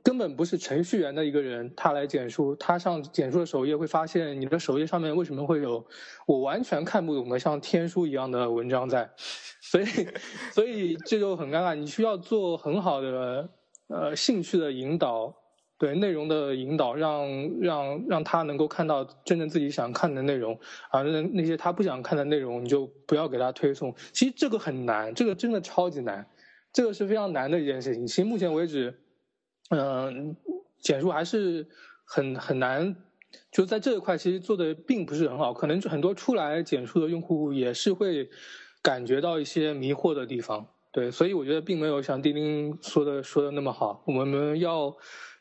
根本不是程序员的一个人，他来简述，他上简述的首页会发现，你的首页上面为什么会有我完全看不懂的像天书一样的文章在？所以，所以这就很尴尬。你需要做很好的呃兴趣的引导。对内容的引导，让让让他能够看到真正自己想看的内容，啊，那那些他不想看的内容，你就不要给他推送。其实这个很难，这个真的超级难，这个是非常难的一件事情。其实目前为止，嗯，简述还是很很难就在这一块其实做的并不是很好，可能很多出来简述的用户也是会感觉到一些迷惑的地方。对，所以我觉得并没有像丁丁说的说的那么好。我们要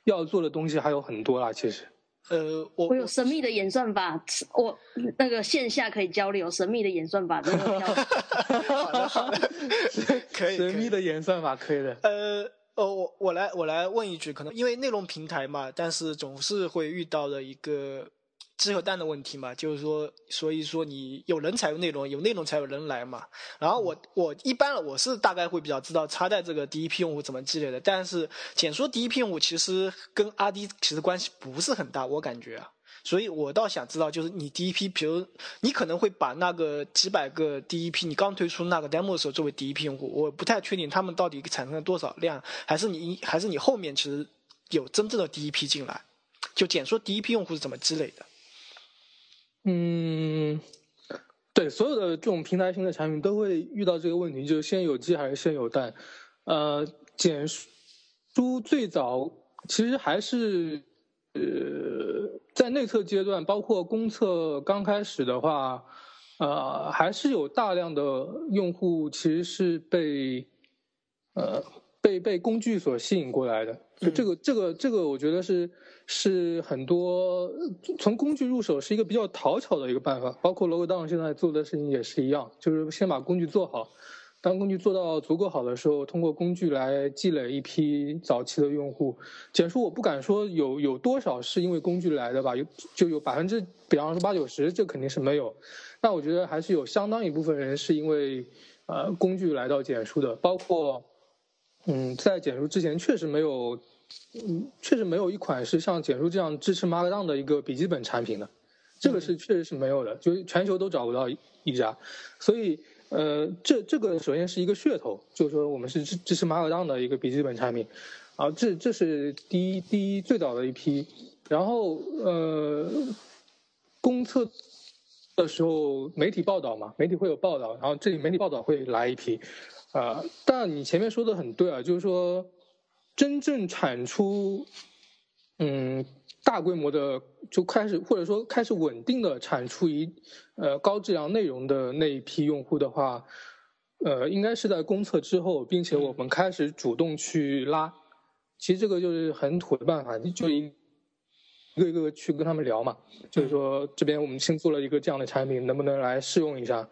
要做的东西还有很多啦，其实。呃，我我有神秘的演算法，我那个线下可以交流神秘的演算法，*laughs* 真的好的好的，*laughs* 可以神秘的演算法可以的。呃，哦，我我来我来问一句，可能因为内容平台嘛，但是总是会遇到的一个。鸡和蛋的问题嘛，就是说，所以说你有人才有内容，有内容才有人来嘛。然后我我一般我是大概会比较知道插在这个第一批用户怎么积累的，但是简说第一批用户其实跟阿迪其实关系不是很大，我感觉啊。所以我倒想知道，就是你第一批，比如你可能会把那个几百个第一批你刚推出那个 demo 的时候作为第一批用户，我不太确定他们到底产生了多少量，还是你还是你后面其实有真正的第一批进来，就简说第一批用户是怎么积累的。嗯，对，所有的这种平台型的产品都会遇到这个问题，就是先有鸡还是先有蛋。呃，简书最早其实还是呃在内测阶段，包括公测刚开始的话，呃，还是有大量的用户其实是被呃被被工具所吸引过来的。就这个这个这个，我觉得是。是很多从工具入手是一个比较讨巧的一个办法，包括 Logo Down 现在做的事情也是一样，就是先把工具做好，当工具做到足够好的时候，通过工具来积累一批早期的用户。简书我不敢说有有多少是因为工具来的吧，有就有百分之，比方说八九十，这肯定是没有。那我觉得还是有相当一部分人是因为呃工具来到简书的，包括嗯在简书之前确实没有。嗯，确实没有一款是像简书这样支持 Markdown 的一个笔记本产品的，这个是确实是没有的，就全球都找不到一家。所以，呃，这这个首先是一个噱头，就是说我们是支支持马尔当的一个笔记本产品，啊，这这是第一第一最早的一批。然后，呃，公测的时候媒体报道嘛，媒体会有报道，然后这里媒体报道会来一批，啊，但你前面说的很对啊，就是说。真正产出，嗯，大规模的就开始或者说开始稳定的产出一呃高质量内容的那一批用户的话，呃，应该是在公测之后，并且我们开始主动去拉。其实这个就是很土的办法，你就一一个一个去跟他们聊嘛，就是说这边我们新做了一个这样的产品，能不能来试用一下？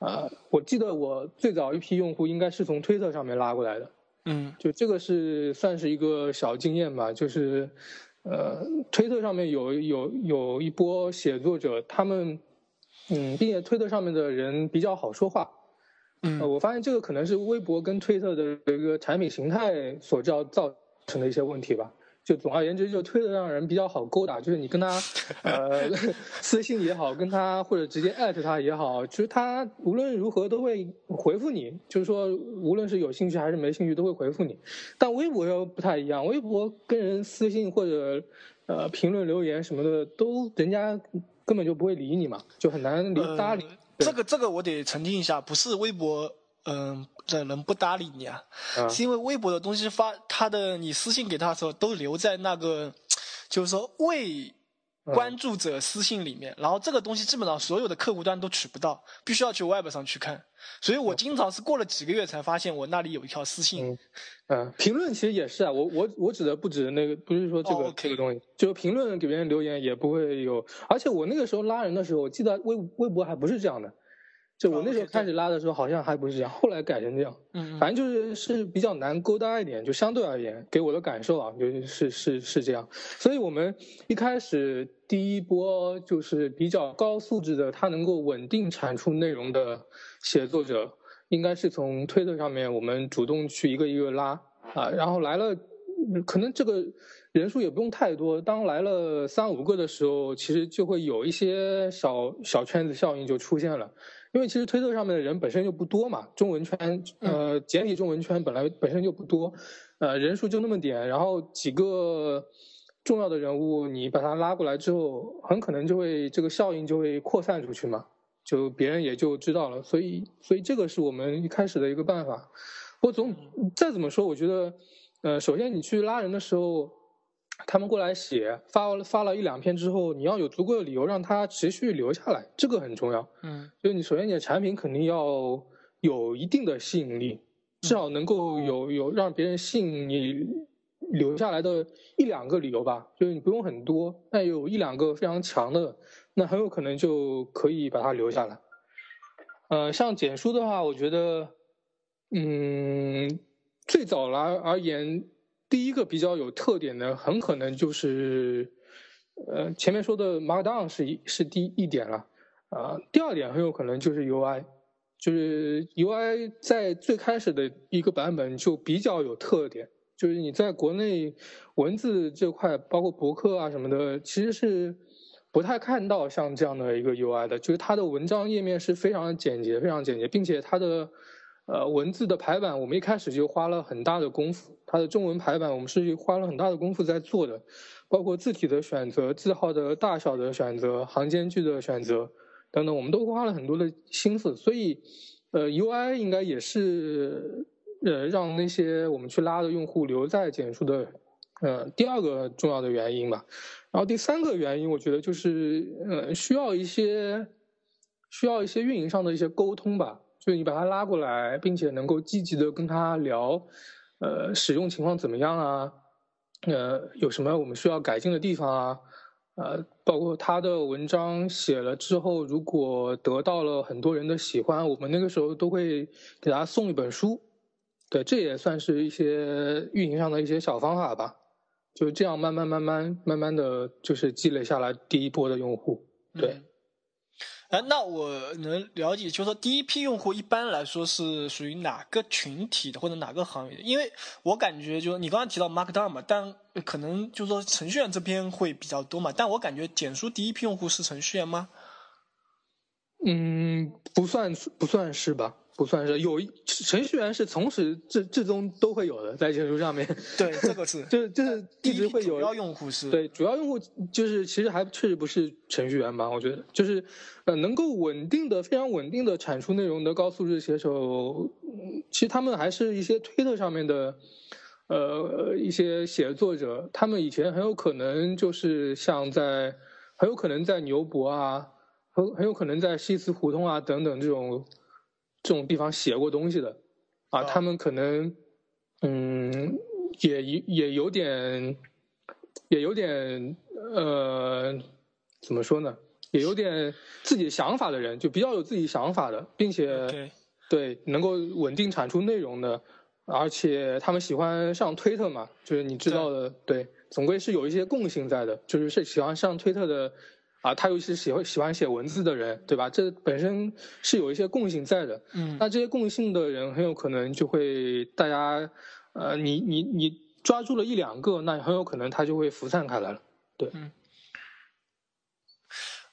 啊，我记得我最早一批用户应该是从推特上面拉过来的。嗯，就这个是算是一个小经验吧，就是，呃，推特上面有有有一波写作者，他们，嗯，并且推特上面的人比较好说话，嗯，我发现这个可能是微博跟推特的一个产品形态所造造成的一些问题吧。就总而言之，就推的让人比较好勾搭，就是你跟他，呃，*laughs* 私信也好，跟他或者直接艾特他也好，其实他无论如何都会回复你，就是说无论是有兴趣还是没兴趣都会回复你。但微博又不太一样，微博跟人私信或者呃评论留言什么的，都人家根本就不会理你嘛，就很难理搭理。这个这个我得澄清一下，不是微博。嗯，的人不搭理你啊，是因为微博的东西发他的，你私信给他的时候都留在那个，就是说未关注者私信里面，然后这个东西基本上所有的客户端都取不到，必须要去 Web 上去看，所以我经常是过了几个月才发现我那里有一条私信。嗯，评论其实也是啊，我我我指的不止那个，不是说这个这个东西，就是评论给别人留言也不会有，而且我那个时候拉人的时候，我记得微微博还不是这样的。就我那时候开始拉的时候，好像还不是这样，后来改成这样。嗯，反正就是是比较难勾搭一点，就相对而言，给我的感受啊，就是是是这样。所以我们一开始第一波就是比较高素质的，他能够稳定产出内容的写作者，应该是从推特上面我们主动去一个一个拉啊，然后来了，可能这个人数也不用太多。当来了三五个的时候，其实就会有一些小小圈子效应就出现了。因为其实推特上面的人本身就不多嘛，中文圈，呃，简体中文圈本来本身就不多，呃，人数就那么点，然后几个重要的人物，你把他拉过来之后，很可能就会这个效应就会扩散出去嘛，就别人也就知道了，所以，所以这个是我们一开始的一个办法。我总再怎么说，我觉得，呃，首先你去拉人的时候，他们过来写发了发了一两篇之后，你要有足够的理由让他持续留下来，这个很重要。嗯，就是你首先你的产品肯定要有一定的吸引力，至少能够有有让别人吸引你留下来的一两个理由吧。就是你不用很多，但有一两个非常强的，那很有可能就可以把它留下来。呃，像简书的话，我觉得，嗯，最早来而言。第一个比较有特点的，很可能就是，呃，前面说的 Markdown 是一是第一点了，啊，第二点很有可能就是 UI，就是 UI 在最开始的一个版本就比较有特点，就是你在国内文字这块，包括博客啊什么的，其实是不太看到像这样的一个 UI 的，就是它的文章页面是非常简洁，非常简洁，并且它的。呃，文字的排版，我们一开始就花了很大的功夫。它的中文排版，我们是花了很大的功夫在做的，包括字体的选择、字号的大小的选择、行间距的选择等等，我们都花了很多的心思。所以，呃，UI 应该也是呃让那些我们去拉的用户留在简书的呃第二个重要的原因吧。然后第三个原因，我觉得就是呃需要一些需要一些运营上的一些沟通吧。就你把他拉过来，并且能够积极的跟他聊，呃，使用情况怎么样啊？呃，有什么我们需要改进的地方啊？呃，包括他的文章写了之后，如果得到了很多人的喜欢，我们那个时候都会给他送一本书。对，这也算是一些运营上的一些小方法吧。就这样慢慢慢慢慢慢的就是积累下来第一波的用户。对。哎，那我能了解，就是说第一批用户一般来说是属于哪个群体的，或者哪个行业的？因为我感觉，就是你刚刚提到 Markdown 嘛，但可能就是说程序员这边会比较多嘛。但我感觉简书第一批用户是程序员吗？嗯，不算，不算是吧。不算是有程序员是从始至至终都会有的，在简书上面。对，这个是，*laughs* 就是就是一直会有。主要用户是。对，主要用户就是其实还确实不是程序员吧？我觉得就是，呃，能够稳定的、非常稳定的产出内容的高素质写手，其实他们还是一些推特上面的，呃，一些写作者。他们以前很有可能就是像在，很有可能在牛博啊，很很有可能在西祠胡同啊等等这种。这种地方写过东西的，啊，他们可能，嗯，也也有点，也有点，呃，怎么说呢？也有点自己想法的人，就比较有自己想法的，并且对能够稳定产出内容的，而且他们喜欢上推特嘛，就是你知道的，对，总归是有一些共性在的，就是是喜欢上推特的。啊，他尤其是喜欢喜欢写文字的人，对吧？这本身是有一些共性在的。嗯，那这些共性的人很有可能就会大家，呃，你你你抓住了一两个，那很有可能他就会浮散开来了。对，嗯。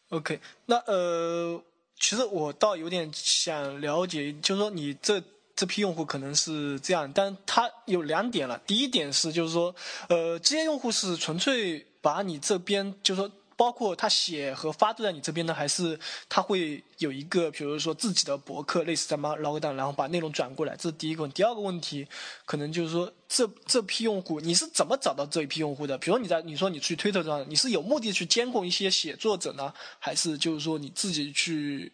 OK，那呃，其实我倒有点想了解，就是说你这这批用户可能是这样，但他有两点了。第一点是，就是说，呃，这些用户是纯粹把你这边，就是说。包括他写和发都在你这边呢，还是他会有一个，比如说自己的博客，类似在吗 logdown，然后把内容转过来，这是第一个问题。第二个问题，可能就是说这这批用户你是怎么找到这一批用户的？比如你在你说你去推特上，你是有目的去监控一些写作者呢，还是就是说你自己去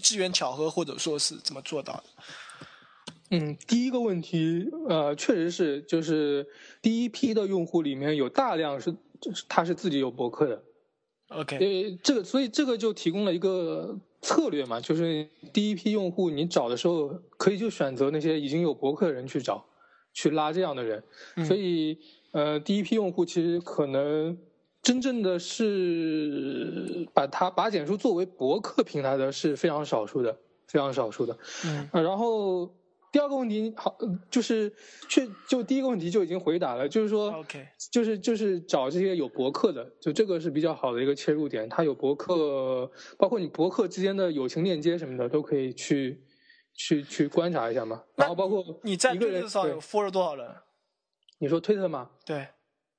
机缘巧合，或者说是怎么做到的？嗯，第一个问题，呃，确实是，就是第一批的用户里面有大量是，就是他是自己有博客的。OK，呃，这个，所以这个就提供了一个策略嘛，就是第一批用户你找的时候，可以就选择那些已经有博客的人去找，去拉这样的人。所以，呃，第一批用户其实可能真正的是把它把简书作为博客平台的是非常少数的，非常少数的。嗯，然后。第二个问题好，就是确就第一个问题就已经回答了，就是说，OK，就是就是找这些有博客的，就这个是比较好的一个切入点。他有博客，包括你博客之间的友情链接什么的，都可以去去去观察一下嘛。然后包括你在推特上有 follow 多少人？你说推特吗？对，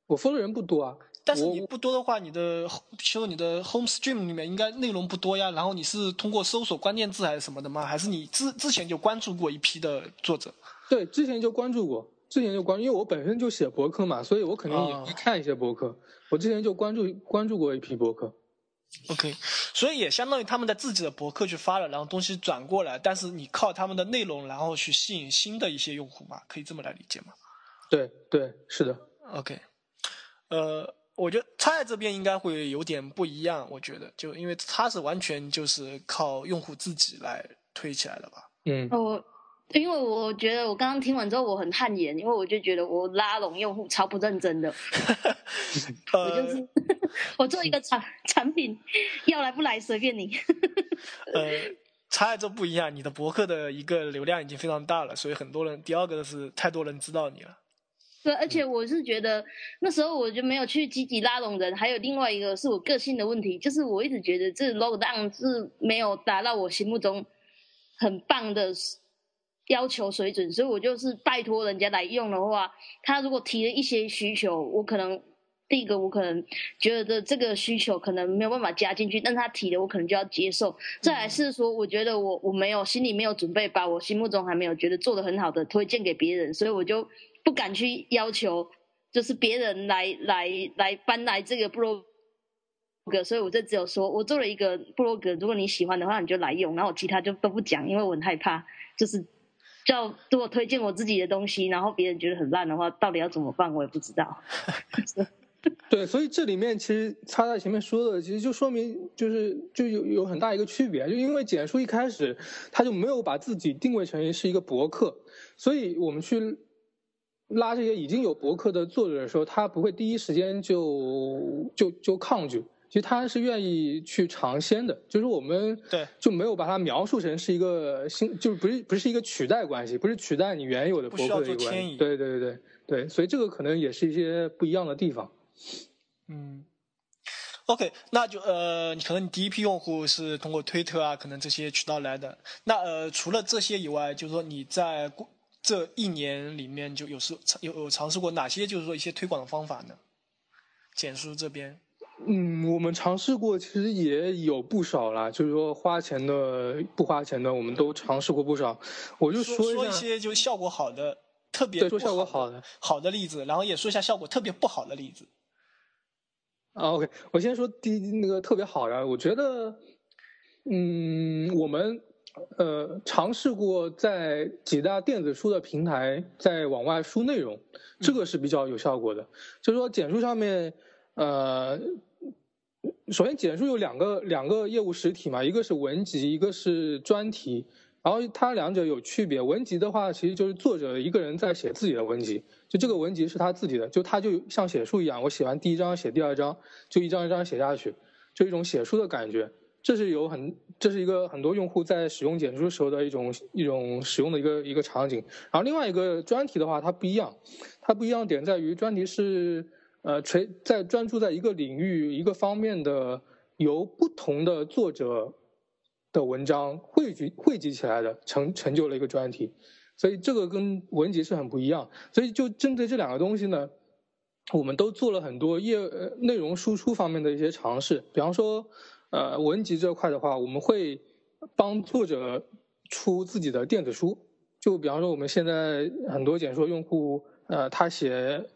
我 follow 人不多啊。但是你不多的话，你的其实你的 home stream 里面应该内容不多呀。然后你是通过搜索关键字还是什么的吗？还是你之之前就关注过一批的作者？对，之前就关注过，之前就关注，因为我本身就写博客嘛，所以我肯定也会看一些博客。我之前就关注关注过一批博客。OK，所以也相当于他们在自己的博客去发了，然后东西转过来，但是你靠他们的内容，然后去吸引新的一些用户嘛，可以这么来理解吗？对对，是的。OK，呃，我觉得菜这边应该会有点不一样，我觉得就因为它是完全就是靠用户自己来推起来的吧。嗯。我。因为我觉得我刚刚听完之后我很汗颜，因为我就觉得我拉拢用户超不认真的，*laughs* 我就是 *laughs* 我做一个产产品，要来不来随便你。呃，差这不一样，你的博客的一个流量已经非常大了，所以很多人。第二个是太多人知道你了。对，而且我是觉得那时候我就没有去积极拉拢人，还有另外一个是我个性的问题，就是我一直觉得这 low down 是没有达到我心目中很棒的。要求水准，所以我就是拜托人家来用的话，他如果提了一些需求，我可能第一个我可能觉得这个需求可能没有办法加进去，但他提的我可能就要接受。再来是说，我觉得我我没有心里没有准备，把我心目中还没有觉得做的很好的推荐给别人，所以我就不敢去要求，就是别人来来来搬来这个部落格所以我就只有说我做了一个 blog，如果你喜欢的话，你就来用，然后其他就都不讲，因为我很害怕，就是。叫如果推荐我自己的东西，然后别人觉得很烂的话，到底要怎么办？我也不知道。对，所以这里面其实他在前面说的，其实就说明就是就有有很大一个区别，就因为简书一开始他就没有把自己定位成是一个博客，所以我们去拉这些已经有博客的作者的时候，他不会第一时间就就就抗拒。其实他是愿意去尝鲜的，就是我们对就没有把它描述成是一个新，就是不是不是一个取代关系，不是取代你原有的博客的一个关系。对对对对对，所以这个可能也是一些不一样的地方。嗯，OK，那就呃，可能你第一批用户是通过推特啊，可能这些渠道来的。那呃，除了这些以外，就是说你在这一年里面就有时有有尝试过哪些，就是说一些推广的方法呢？简叔这边。嗯，我们尝试过，其实也有不少啦。就是说，花钱的、不花钱的，我们都尝试过不少。我就说一些就效果好的、特别说效果好的好的例子，然后也说一下效果特别不好的例子。啊，OK，我先说第那个特别好的，我觉得，嗯，我们呃尝试过在几大电子书的平台在往外输内容，这个是比较有效果的。就是说，简书上面，呃。首先，简书有两个两个业务实体嘛，一个是文集，一个是专题。然后它两者有区别。文集的话，其实就是作者一个人在写自己的文集，就这个文集是他自己的，就他就像写书一样，我写完第一章写第二章，就一张一张写下去，就一种写书的感觉。这是有很这是一个很多用户在使用简书时候的一种一种使用的一个一个场景。然后另外一个专题的话，它不一样，它不一样点在于专题是。呃，垂在专注在一个领域、一个方面的，由不同的作者的文章汇聚汇集起来的，成成就了一个专题，所以这个跟文集是很不一样。所以就针对这两个东西呢，我们都做了很多业内容输出方面的一些尝试。比方说，呃，文集这块的话，我们会帮作者出自己的电子书。就比方说，我们现在很多简说用户，呃，他写。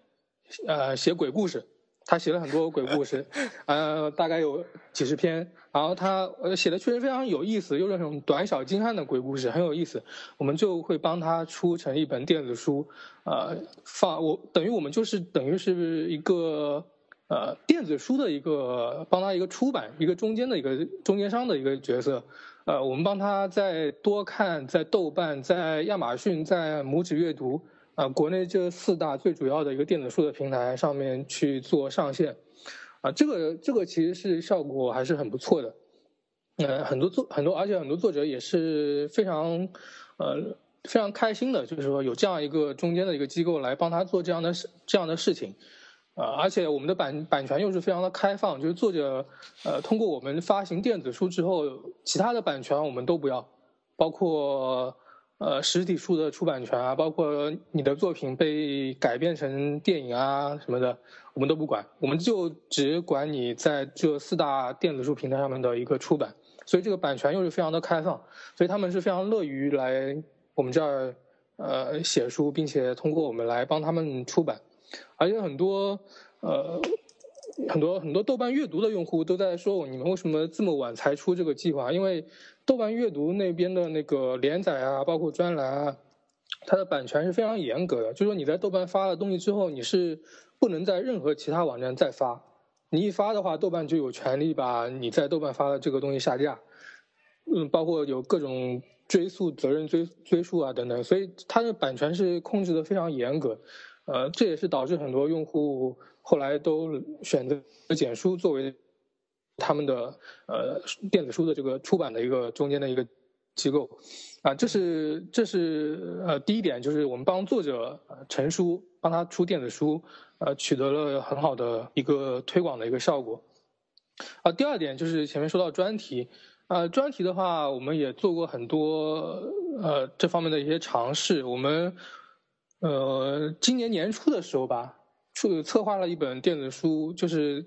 呃，写鬼故事，他写了很多鬼故事，呃，大概有几十篇，然后他呃写的确实非常有意思，又是那种短小精悍的鬼故事，很有意思。我们就会帮他出成一本电子书，呃，放我等于我们就是等于是一个呃电子书的一个帮他一个出版一个中间的一个中间商的一个角色，呃，我们帮他在多看，在豆瓣，在亚马逊，在拇指阅读。啊，国内这四大最主要的一个电子书的平台上面去做上线，啊，这个这个其实是效果还是很不错的，呃，很多作很多，而且很多作者也是非常，呃，非常开心的，就是说有这样一个中间的一个机构来帮他做这样的事这样的事情，啊，而且我们的版版权又是非常的开放，就是作者呃通过我们发行电子书之后，其他的版权我们都不要，包括。呃，实体书的出版权啊，包括你的作品被改编成电影啊什么的，我们都不管，我们就只管你在这四大电子书平台上面的一个出版。所以这个版权又是非常的开放，所以他们是非常乐于来我们这儿呃写书，并且通过我们来帮他们出版，而且很多呃很多很多豆瓣阅读的用户都在说，你们为什么这么晚才出这个计划？因为豆瓣阅读那边的那个连载啊，包括专栏啊，它的版权是非常严格的，就是说你在豆瓣发了东西之后，你是不能在任何其他网站再发。你一发的话，豆瓣就有权利把你在豆瓣发的这个东西下架，嗯，包括有各种追溯责任追追溯啊等等，所以它的版权是控制的非常严格，呃，这也是导致很多用户后来都选择简书作为他们的呃电子书的这个出版的一个中间的一个机构，啊，这是这是呃第一点，就是我们帮作者成书，帮他出电子书。呃，取得了很好的一个推广的一个效果。啊，第二点就是前面说到专题，呃，专题的话，我们也做过很多呃这方面的一些尝试。我们呃今年年初的时候吧，出策划了一本电子书，就是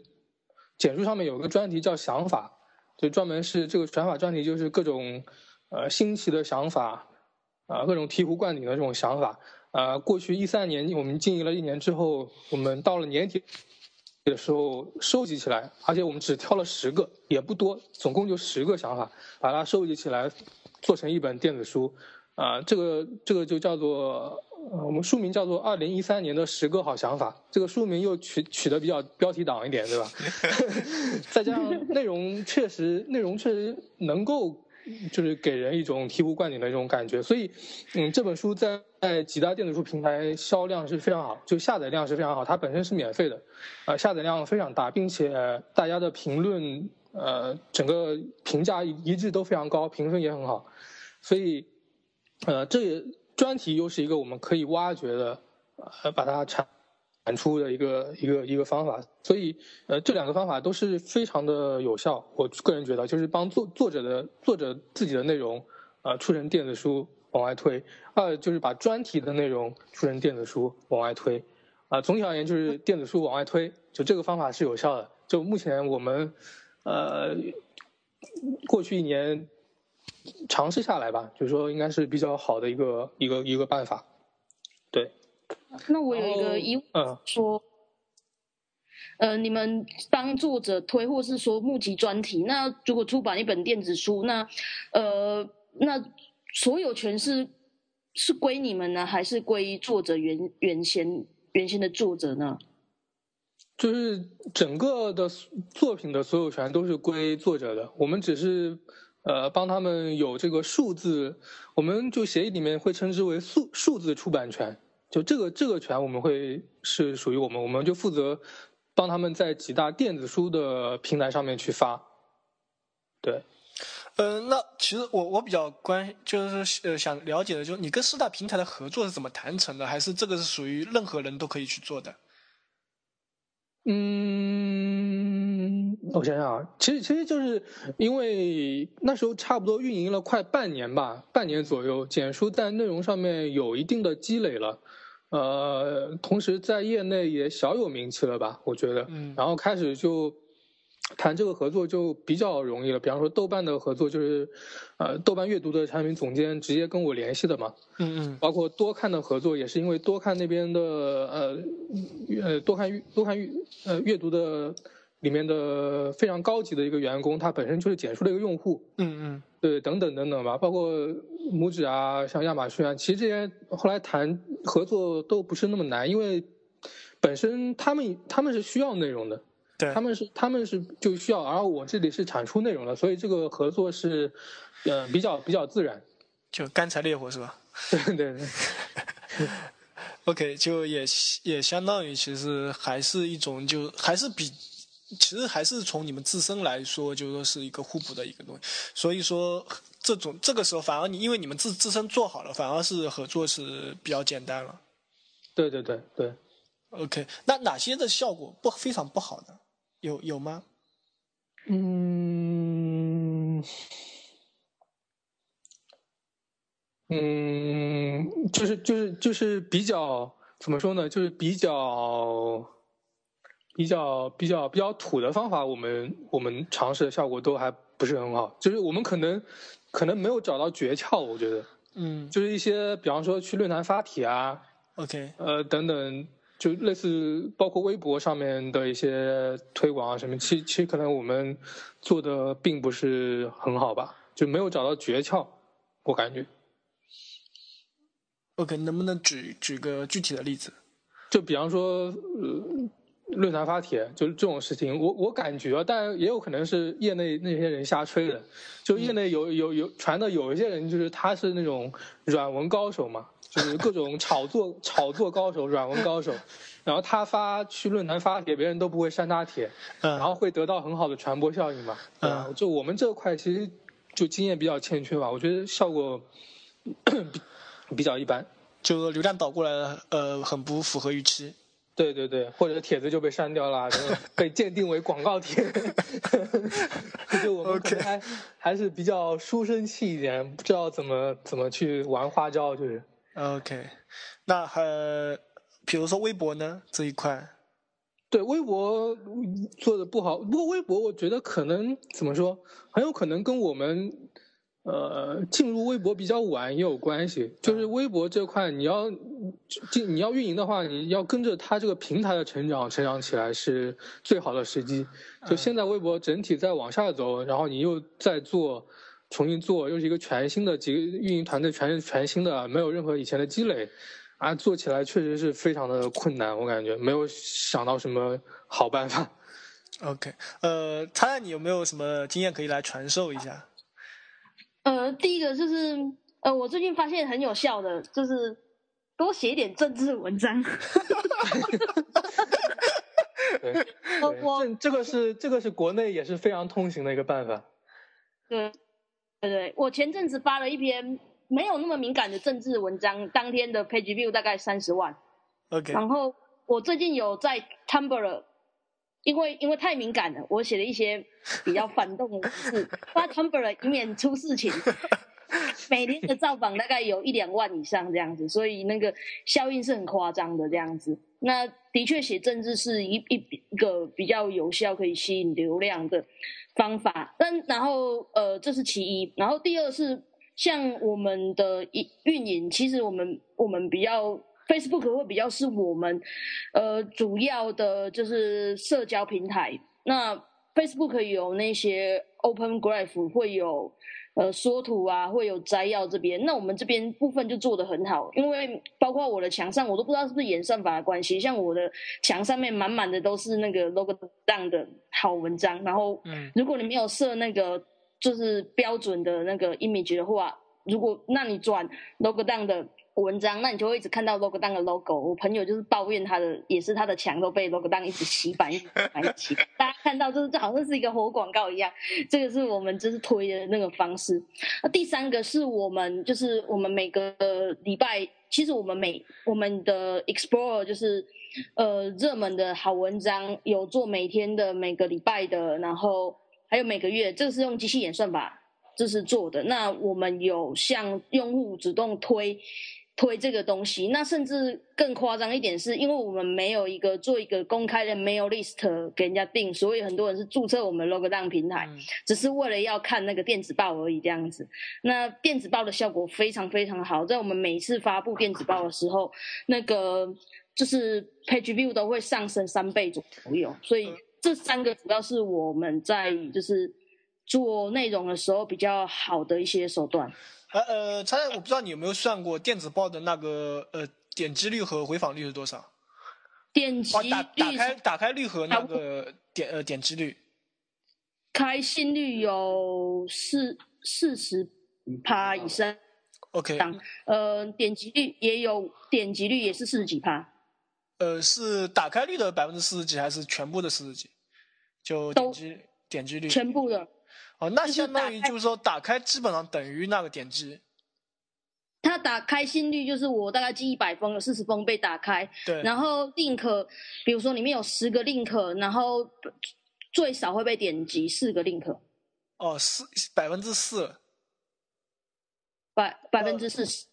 简书上面有个专题叫想法，就专门是这个想法专题，就是各种呃新奇的想法，啊，各种醍醐灌顶的这种想法。啊，过去一三年我们经营了一年之后，我们到了年底的时候收集起来，而且我们只挑了十个，也不多，总共就十个想法，把它收集起来，做成一本电子书。啊，这个这个就叫做，呃我们书名叫做《二零一三年的十个好想法》。这个书名又取取得比较标题党一点，对吧？*laughs* 再加上内容确实，内容确实能够。就是给人一种醍醐灌顶的这种感觉，所以，嗯，这本书在在几大电子书平台销量是非常好，就下载量是非常好，它本身是免费的，呃，下载量非常大，并且大家的评论，呃，整个评价一致都非常高，评分也很好，所以，呃，这也专题又是一个我们可以挖掘的，呃，把它产。产出的一个一个一个方法，所以呃这两个方法都是非常的有效。我个人觉得，就是帮作作者的作者自己的内容，呃出成电子书往外推；二就是把专题的内容出成电子书往外推。啊，总体而言就是电子书往外推，就这个方法是有效的。就目前我们呃过去一年尝试下来吧，就是说应该是比较好的一个一个一个办法，对。那我有一个疑问，说，呃，你们帮作者推，或是说募集专题，那如果出版一本电子书，那，呃，那所有权是是归你们呢，还是归作者原原先原先的作者呢？就是整个的作品的所有权都是归作者的，我们只是呃帮他们有这个数字，我们就协议里面会称之为数数字出版权。就这个这个权，我们会是属于我们，我们就负责帮他们在几大电子书的平台上面去发。对，嗯，那其实我我比较关，就是呃想了解的，就是你跟四大平台的合作是怎么谈成的？还是这个是属于任何人都可以去做的？嗯，我想想啊，其实其实就是因为那时候差不多运营了快半年吧，半年左右，简书在内容上面有一定的积累了。呃，同时在业内也小有名气了吧？我觉得，嗯，然后开始就谈这个合作就比较容易了。比方说豆瓣的合作，就是呃，豆瓣阅读的产品总监直接跟我联系的嘛，嗯嗯，包括多看的合作也是因为多看那边的呃呃多看多看阅呃阅读的。里面的非常高级的一个员工，他本身就是简书的一个用户，嗯嗯，对，等等等等吧，包括拇指啊，像亚马逊啊，其实这些后来谈合作都不是那么难，因为本身他们他们是需要内容的，对，他们是他们是就需要，而我这里是产出内容的，所以这个合作是，呃，比较比较自然，就干柴烈火是吧？对对对。*laughs* OK，就也也相当于其实还是一种就还是比。其实还是从你们自身来说，就说是一个互补的一个东西。所以说，这种这个时候反而你因为你们自自身做好了，反而是合作是比较简单了。对对对对。OK，那哪些的效果不非常不好的有有吗？嗯嗯，就是就是就是比较怎么说呢？就是比较。比较比较比较土的方法，我们我们尝试的效果都还不是很好，就是我们可能可能没有找到诀窍，我觉得嗯就是一些比方说去论坛发帖啊，，OK，呃等等，就类似包括微博上面的一些推广啊什么，其其实可能我们做的并不是很好吧，就没有找到诀窍，我感觉。OK，能不能举举个具体的例子？就比方说，呃，论坛发帖，就是这种事情，我我感觉，但也有可能是业内那些人瞎吹的。就业内有有有传的有一些人，就是他是那种软文高手嘛，就是各种炒作炒作高手、软文高手，然后他发去论坛发帖，别人都不会删他帖，嗯，然后会得到很好的传播效应嘛。嗯？就我们这块其实就经验比较欠缺吧，我觉得效果 *coughs* 比比较一般。就流量导过来了，呃，很不符合预期。对对对，或者帖子就被删掉了，就 *laughs* 被鉴定为广告帖。*laughs* 就我们可能还还是比较书生气一点，不知道怎么怎么去玩花招，就是。OK，那呃，比如说微博呢这一块，对微博做的不好，不过微博我觉得可能怎么说，很有可能跟我们呃进入微博比较晚也有关系。就是微博这块，你要进你要运营的话，你要跟着它这个平台的成长成长起来是最好的时机。就现在微博整体在往下走，然后你又在做。重新做，又是一个全新的几个运营团队，全是全新的，没有任何以前的积累，啊，做起来确实是非常的困难，我感觉没有想到什么好办法。OK，呃，灿烂，你有没有什么经验可以来传授一下？呃，第一个就是呃，我最近发现很有效的，就是多写一点政治文章。对，*laughs* 呃我这这个是这个是国内也是非常通行的一个办法。对对对，我前阵子发了一篇没有那么敏感的政治文章，当天的 page view 大概三十万。OK，然后我最近有在 Tumblr，因为因为太敏感了，我写了一些比较反动的字，发 Tumblr 以免出事情。每年的造访大概有一两万以上这样子，所以那个效应是很夸张的这样子。那的确写政治是一一一个比较有效可以吸引流量的方法，但然后呃这是其一，然后第二是像我们的运运营，其实我们我们比较 Facebook 会比较是我们呃主要的就是社交平台，那 Facebook 有那些 Open Graph 会有。呃，缩图啊，会有摘要这边，那我们这边部分就做得很好，因为包括我的墙上，我都不知道是不是演算法的关系，像我的墙上面满满的都是那个 logo down 的好文章，然后嗯。如果你没有设那个就是标准的那个 image 的话，如果那你转 logo down 的文章，那你就会一直看到 logo 当的 logo。我朋友就是抱怨他的，也是他的墙都被 logo 当一直洗版，一直洗版，一直洗。大家看到就是这好像是一个活广告一样，这个是我们就是推的那个方式。那第三个是我们就是我们每个礼拜，其实我们每我们的 Explore 就是呃热门的好文章有做每天的、每个礼拜的，然后还有每个月，这个是用机器演算法就是做的。那我们有向用户主动推。推这个东西，那甚至更夸张一点是，因为我们没有一个做一个公开的 mail list 给人家订，所以很多人是注册我们 Logodown 平台，嗯只是为了要看那个电子报而已这样子。那电子报的效果非常非常好，在我们每次发布电子报的时候，那个就是 page view 都会上升三倍左右，所以这三个主要是我们在就是做内容的时候比较好的一些手段。呃呃，猜猜，我不知道你有没有算过电子报的那个呃点击率和回访率是多少？点击哦，打打开打开率和那个点呃点击率。开心率有四四十趴以上，OK，呃，点击率也有，点击率也是四十几趴，呃，是打开率的百分之四十几，还是全部的四十几？就点击点击率。全部的。哦，那相当于就是说打开基本上等于那个点击。它打开心率就是我大概记一百封，有四十封被打开，对，然后 link，比如说里面有十个 link，然后最少会被点击四个 link，哦，四百分之四，百百分之四十。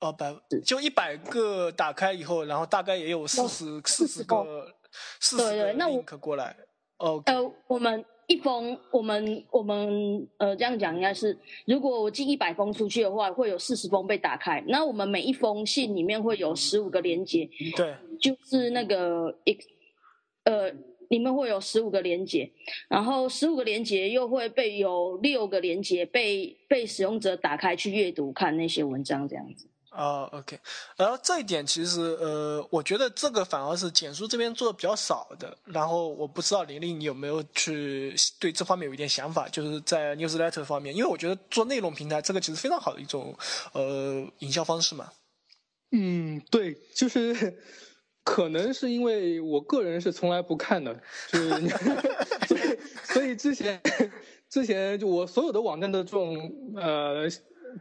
哦，百就一百个打开以后，然后大概也有四十四十个四十个 link 过来。OK，呃，我们一封我们我们呃这样讲应该是，如果我寄一百封出去的话，会有四十封被打开。那我们每一封信里面会有十五个连接，对，就是那个一呃里面会有十五个连接，然后十五个连接又会被有六个连接被被使用者打开去阅读看那些文章这样子。啊，OK，然后这一点其实呃，我觉得这个反而是简书这边做的比较少的。然后我不知道玲玲你有没有去对这方面有一点想法，就是在 newsletter 方面，因为我觉得做内容平台这个其实非常好的一种呃营销方式嘛。嗯，对，就是可能是因为我个人是从来不看的，就是 *laughs* 所以所以之前之前就我所有的网站的这种呃。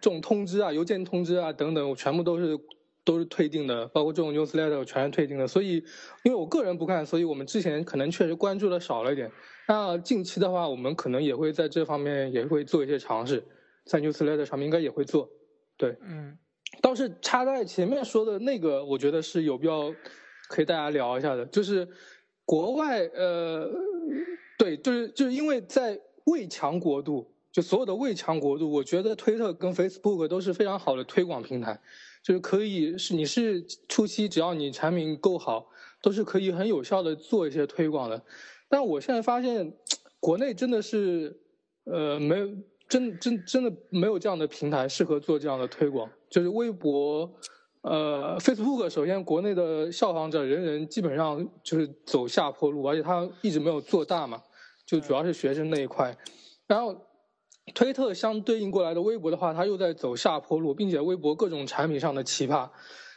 这种通知啊，邮件通知啊等等，我全部都是都是退订的，包括这种 newsletter 全是退订的。所以，因为我个人不看，所以我们之前可能确实关注的少了一点。那近期的话，我们可能也会在这方面也会做一些尝试，在 newsletter 上面应该也会做。对，嗯，倒是插在前面说的那个，我觉得是有必要可以大家聊一下的，就是国外呃，对，就是就是因为在未强国度。就所有的未强国度，我觉得推特跟 Facebook 都是非常好的推广平台，就是可以是你是初期，只要你产品够好，都是可以很有效的做一些推广的。但我现在发现，国内真的是，呃，没有真真真的没有这样的平台适合做这样的推广。就是微博，呃，Facebook，首先国内的效仿者人人基本上就是走下坡路，而且它一直没有做大嘛，就主要是学生那一块，然后。推特相对应过来的微博的话，它又在走下坡路，并且微博各种产品上的奇葩，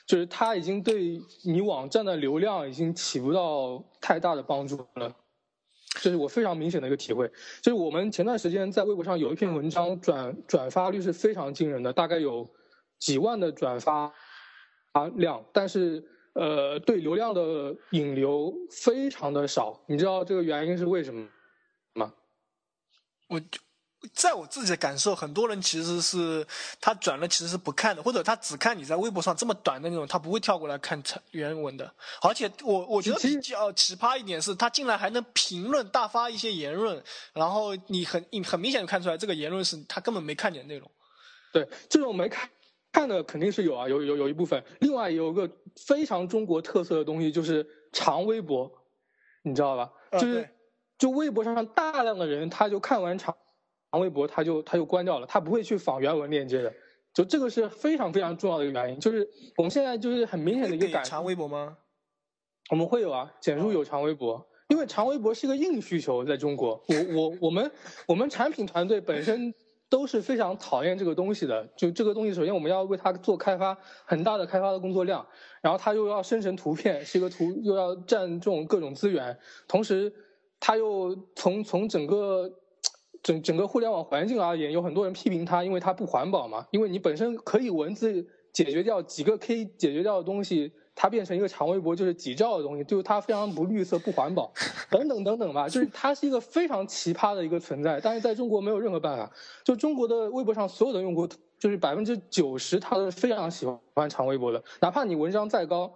就是它已经对你网站的流量已经起不到太大的帮助了，这是我非常明显的一个体会。就是我们前段时间在微博上有一篇文章转转发率是非常惊人的，大概有几万的转发啊量，但是呃对流量的引流非常的少，你知道这个原因是为什么吗？我。在我自己的感受，很多人其实是他转了，其实是不看的，或者他只看你在微博上这么短的那种，他不会跳过来看原文的。而且我我觉得比较奇葩一点是，他竟然还能评论大发一些言论，然后你很你很明显的看出来，这个言论是他根本没看见内容。对，这种没看看的肯定是有啊，有有有一部分。另外有个非常中国特色的东西，就是长微博，你知道吧？就是就微博上大量的人，他就看完长。长微博它就它就关掉了，它不会去仿原文链接的，就这个是非常非常重要的一个原因。就是我们现在就是很明显的一个感长微博吗？我们会有啊，简书有长微博，因为长微博是一个硬需求，在中国，我我我们我们产品团队本身都是非常讨厌这个东西的。就这个东西，首先我们要为它做开发，很大的开发的工作量，然后它又要生成图片，是一个图又要占这种各种资源，同时它又从从整个。整整个互联网环境而言，有很多人批评它，因为它不环保嘛。因为你本身可以文字解决掉几个 K 解决掉的东西，它变成一个长微博就是几兆的东西，就是它非常不绿色、不环保，*laughs* 等等等等吧。就是它是一个非常奇葩的一个存在，但是在中国没有任何办法。就中国的微博上所有的用户，就是百分之九十，他都是非常喜欢长微博的，哪怕你文章再高，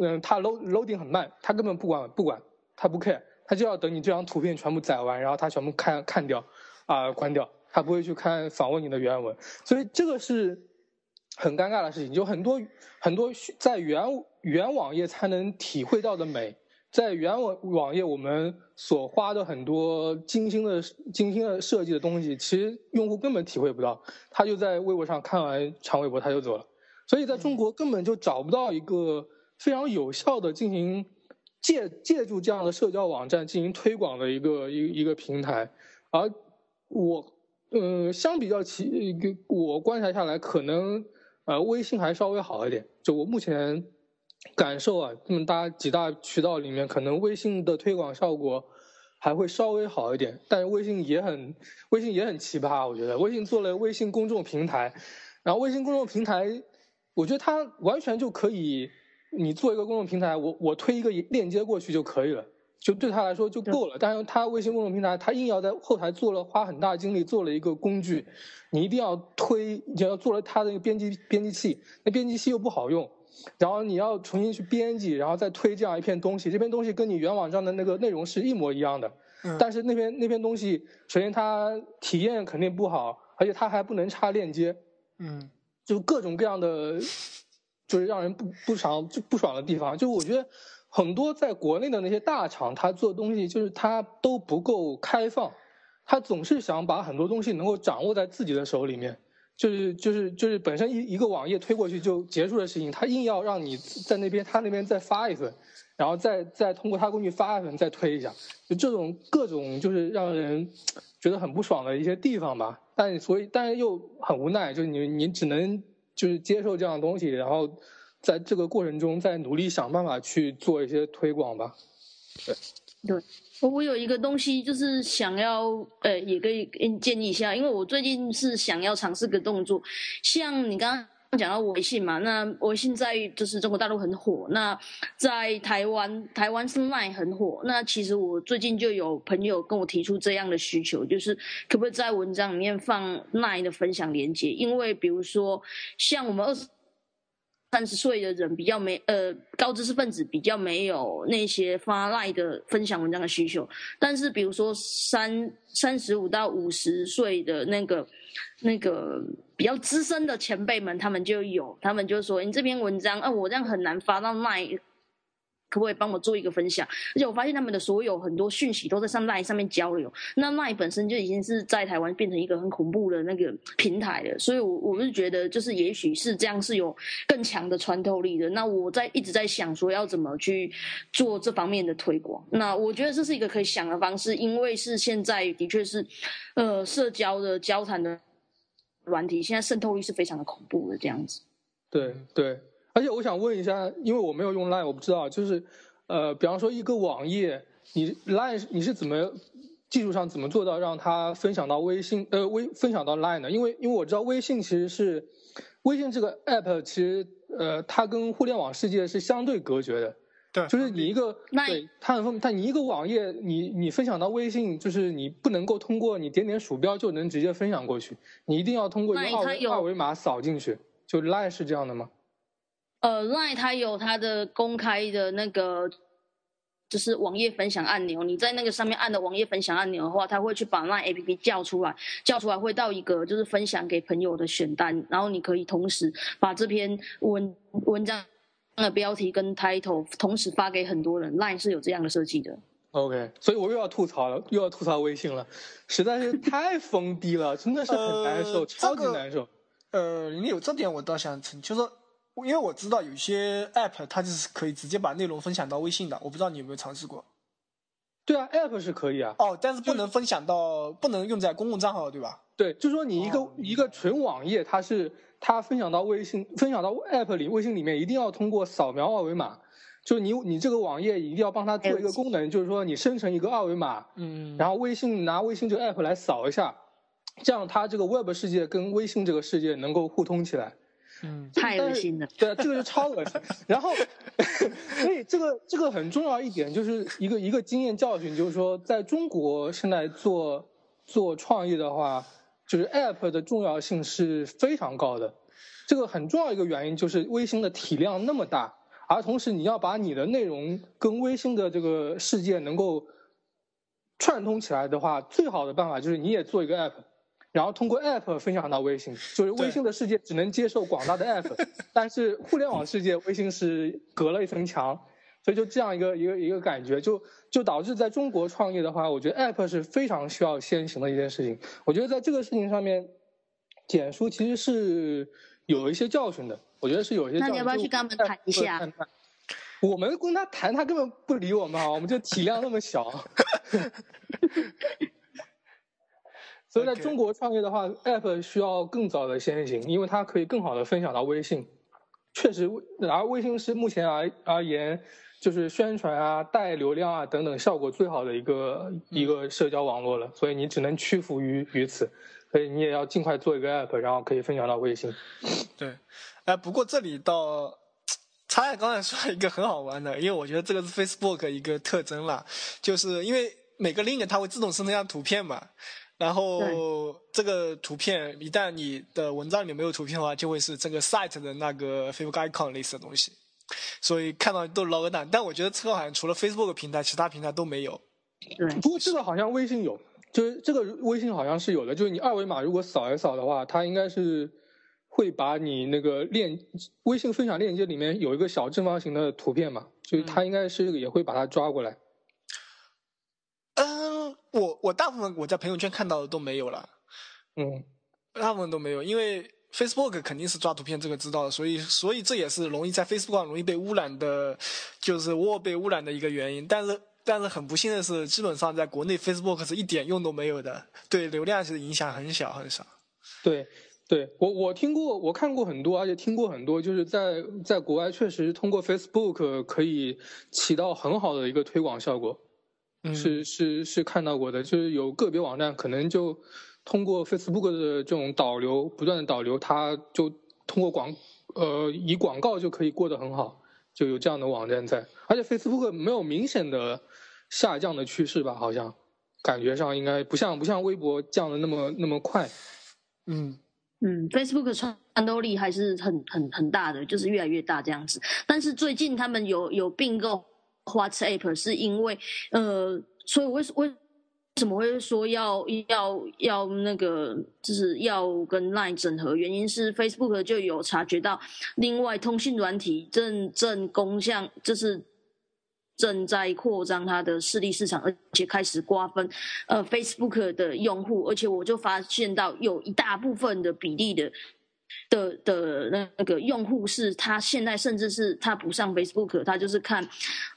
嗯，它 load loading 很慢，他根本不管不管，他不 care。他就要等你这张图片全部载完，然后他全部看看掉，啊，关掉，他不会去看访问你的原文，所以这个是很尴尬的事情。就很多很多在原原网页才能体会到的美，在原网网页我们所花的很多精心的精心的设计的东西，其实用户根本体会不到。他就在微博上看完长微博他就走了，所以在中国根本就找不到一个非常有效的进行。借借助这样的社交网站进行推广的一个一一个平台，而我，嗯，相比较其我观察下来，可能呃微信还稍微好一点。就我目前感受啊，这么大几大渠道里面，可能微信的推广效果还会稍微好一点。但是微信也很微信也很奇葩，我觉得微信做了微信公众平台，然后微信公众平台，我觉得它完全就可以。你做一个公众平台，我我推一个链接过去就可以了，就对他来说就够了。但是他微信公众平台，他硬要在后台做了花很大精力做了一个工具，你一定要推，你要做了他的一个编辑编辑器，那编辑器又不好用，然后你要重新去编辑，然后再推这样一片东西，这篇东西跟你原网站的那个内容是一模一样的，但是那篇那篇东西，首先它体验肯定不好，而且它还不能插链接，嗯，就各种各样的，就是让人不不爽就不爽的地方。就我觉得很多在国内的那些大厂，他做东西就是他都不够开放，他总是想把很多东西能够掌握在自己的手里面。就是就是就是本身一一个网页推过去就结束的事情，他硬要让你在那边他那边再发一份，然后再再通过他工具发一份再推一下，就这种各种就是让人觉得很不爽的一些地方吧。但所以但是又很无奈，就是你你只能就是接受这样的东西，然后在这个过程中再努力想办法去做一些推广吧。对对。我有一个东西，就是想要，呃，也可以给你建议一下，因为我最近是想要尝试个动作，像你刚刚讲到微信嘛，那微信在就是中国大陆很火，那在台湾，台湾是赖很火，那其实我最近就有朋友跟我提出这样的需求，就是可不可以在文章里面放 Line 的分享链接，因为比如说像我们二十。三十岁的人比较没呃高知识分子比较没有那些发赖的分享文章的需求，但是比如说三三十五到五十岁的那个那个比较资深的前辈们，他们就有，他们就说你这篇文章啊，我这样很难发到赖。可不可以帮我做一个分享？而且我发现他们的所有很多讯息都在上 LINE 上面交流，那 LINE 本身就已经是在台湾变成一个很恐怖的那个平台了。所以，我我是觉得，就是也许是这样是有更强的穿透力的。那我在一直在想说要怎么去做这方面的推广。那我觉得这是一个可以想的方式，因为是现在的确是，呃，社交的交谈的软体现在渗透力是非常的恐怖的这样子。对对。而且我想问一下，因为我没有用 Line，我不知道，就是，呃，比方说一个网页，你 Line 你是怎么技术上怎么做到让它分享到微信，呃，微分享到 Line 的？因为因为我知道微信其实是微信这个 app，其实呃，它跟互联网世界是相对隔绝的。对，就是你一个对它很但你一个网页，你你分享到微信，就是你不能够通过你点点鼠标就能直接分享过去，你一定要通过一个二二维码扫进去。就 Line 是这样的吗？呃，Line 它有它的公开的那个，就是网页分享按钮。你在那个上面按的网页分享按钮的话，它会去把 Line APP 叫出来，叫出来会到一个就是分享给朋友的选单，然后你可以同时把这篇文文章的标题跟 title 同时发给很多人。Line 是有这样的设计的。OK，所以我又要吐槽了，又要吐槽微信了，实在是太疯逼了，真的是很难受，超级难受。呃，你有这点我倒想就是。因为我知道有些 app 它就是可以直接把内容分享到微信的，我不知道你有没有尝试过。对啊，app 是可以啊。哦，但是不能分享到，不能用在公共账号，对吧？对，就说你一个一个纯网页，它是它分享到微信，分享到 app 里，微信里面一定要通过扫描二维码，就是你你这个网页一定要帮它做一个功能，就是说你生成一个二维码，嗯，然后微信拿微信这个 app 来扫一下，这样它这个 web 世界跟微信这个世界能够互通起来。嗯，太恶心了。对，这个就超恶心。*laughs* 然后，*laughs* 所以这个这个很重要一点，就是一个一个经验教训，就是说，在中国现在做做创业的话，就是 App 的重要性是非常高的。这个很重要一个原因就是微信的体量那么大，而同时你要把你的内容跟微信的这个世界能够串通起来的话，最好的办法就是你也做一个 App。然后通过 App 分享到微信，就是微信的世界只能接受广大的 *laughs* App，但是互联网世界微信是隔了一层墙，所以就这样一个一个一个感觉，就就导致在中国创业的话，我觉得 App 是非常需要先行的一件事情。我觉得在这个事情上面，简书其实是有一些教训的，我觉得是有一些。那你要不要去跟他们谈一下？我们跟他谈，他根本不理我们啊！我们就体量那么小。*laughs* 所以在中国创业的话，App 需要更早的先行，因为它可以更好的分享到微信。确实，而微信是目前而而言，就是宣传啊、带流量啊等等效果最好的一个一个社交网络了。所以你只能屈服于于此，所以你也要尽快做一个 App，然后可以分享到微信。对，哎，不过这里到，他也刚才说了一个很好玩的，因为我觉得这个是 Facebook 一个特征了，就是因为每个 link 它会自动生成一张图片嘛。然后这个图片一旦你的文章里面没有图片的话，就会是这个 site 的那个 Facebook icon 类似的东西，所以看到都捞个蛋。但我觉得这个好像除了 Facebook 平台，其他平台都没有。对，不过这个好像微信有，就是这个微信好像是有的，就是你二维码如果扫一扫的话，它应该是会把你那个链微信分享链接里面有一个小正方形的图片嘛，就是它应该是也会把它抓过来。嗯，我我大部分我在朋友圈看到的都没有了，嗯，大部分都没有，因为 Facebook 肯定是抓图片，这个知道的，所以所以这也是容易在 Facebook 上容易被污染的，就是我被污染的一个原因。但是但是很不幸的是，基本上在国内 Facebook 是一点用都没有的，对流量是影响很小很少。对，对我我听过，我看过很多，而且听过很多，就是在在国外确实通过 Facebook 可以起到很好的一个推广效果。嗯。是是是看到过的，就是有个别网站可能就通过 Facebook 的这种导流，不断的导流，它就通过广呃以广告就可以过得很好，就有这样的网站在，而且 Facebook 没有明显的下降的趋势吧，好像感觉上应该不像不像微博降的那么那么快，嗯。嗯，Facebook 战斗力还是很很很大的，就是越来越大这样子。但是最近他们有有并购 WhatsApp，是因为呃，所以为为什么会说要要要那个，就是要跟 Line 整合？原因是 Facebook 就有察觉到，另外通讯软体正正攻向就是。正在扩张它的势力市场，而且开始瓜分呃 Facebook 的用户，而且我就发现到有一大部分的比例的的的那个用户是他现在甚至是他不上 Facebook，他就是看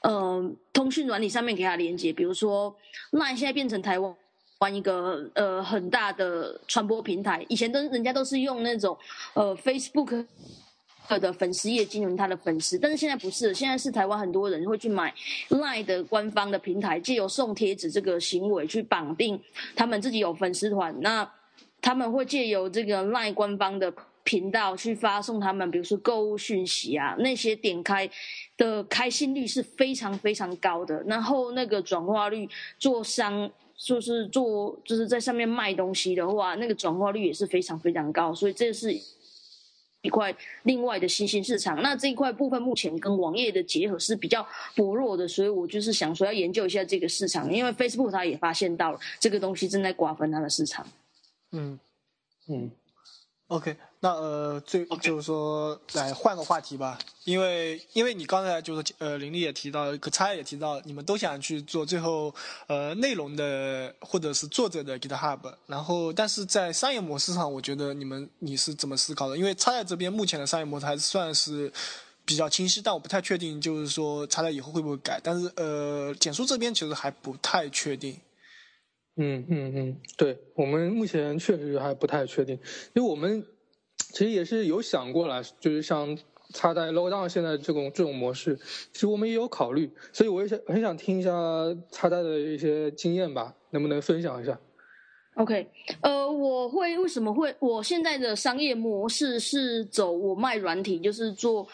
呃通讯软体上面给他连接，比如说 Line 现在变成台湾。玩一个呃很大的传播平台，以前都人家都是用那种呃 Facebook 的粉丝页经营他的粉丝，但是现在不是，现在是台湾很多人会去买 Line 的官方的平台，借由送贴纸这个行为去绑定他们自己有粉丝团，那他们会借由这个 Line 官方的频道去发送他们，比如说购物讯息啊，那些点开的开心率是非常非常高的，然后那个转化率做商。就是做就是在上面卖东西的话，那个转化率也是非常非常高，所以这是一块另外的新兴市场。那这一块部分目前跟网页的结合是比较薄弱的，所以我就是想说要研究一下这个市场，因为 Facebook 它也发现到了这个东西正在瓜分它的市场。嗯嗯，OK，那呃，最就是说来换个话题吧，因为因为你刚才就是呃，林丽也提到，可差也提到，你们都想去做最后呃内容的或者是作者的 GitHub，然后但是在商业模式上，我觉得你们你是怎么思考的？因为差在这边目前的商业模式还算是比较清晰，但我不太确定，就是说差在以后会不会改。但是呃，简书这边其实还不太确定。嗯嗯嗯，对我们目前确实还不太确定，因为我们其实也是有想过了，就是像插袋 low down 现在这种这种模式，其实我们也有考虑，所以我也想很想听一下插袋的一些经验吧，能不能分享一下？OK，呃，我会为什么会我现在的商业模式是走我卖软体，就是做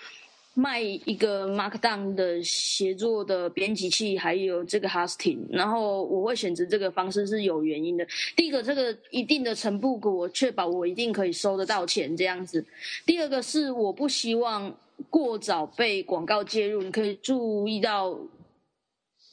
卖一个 Markdown 的协作的编辑器，还有这个 hosting，然后我会选择这个方式是有原因的。第一个，这个一定的程度，我确保我一定可以收得到钱这样子。第二个是我不希望过早被广告介入，你可以注意到。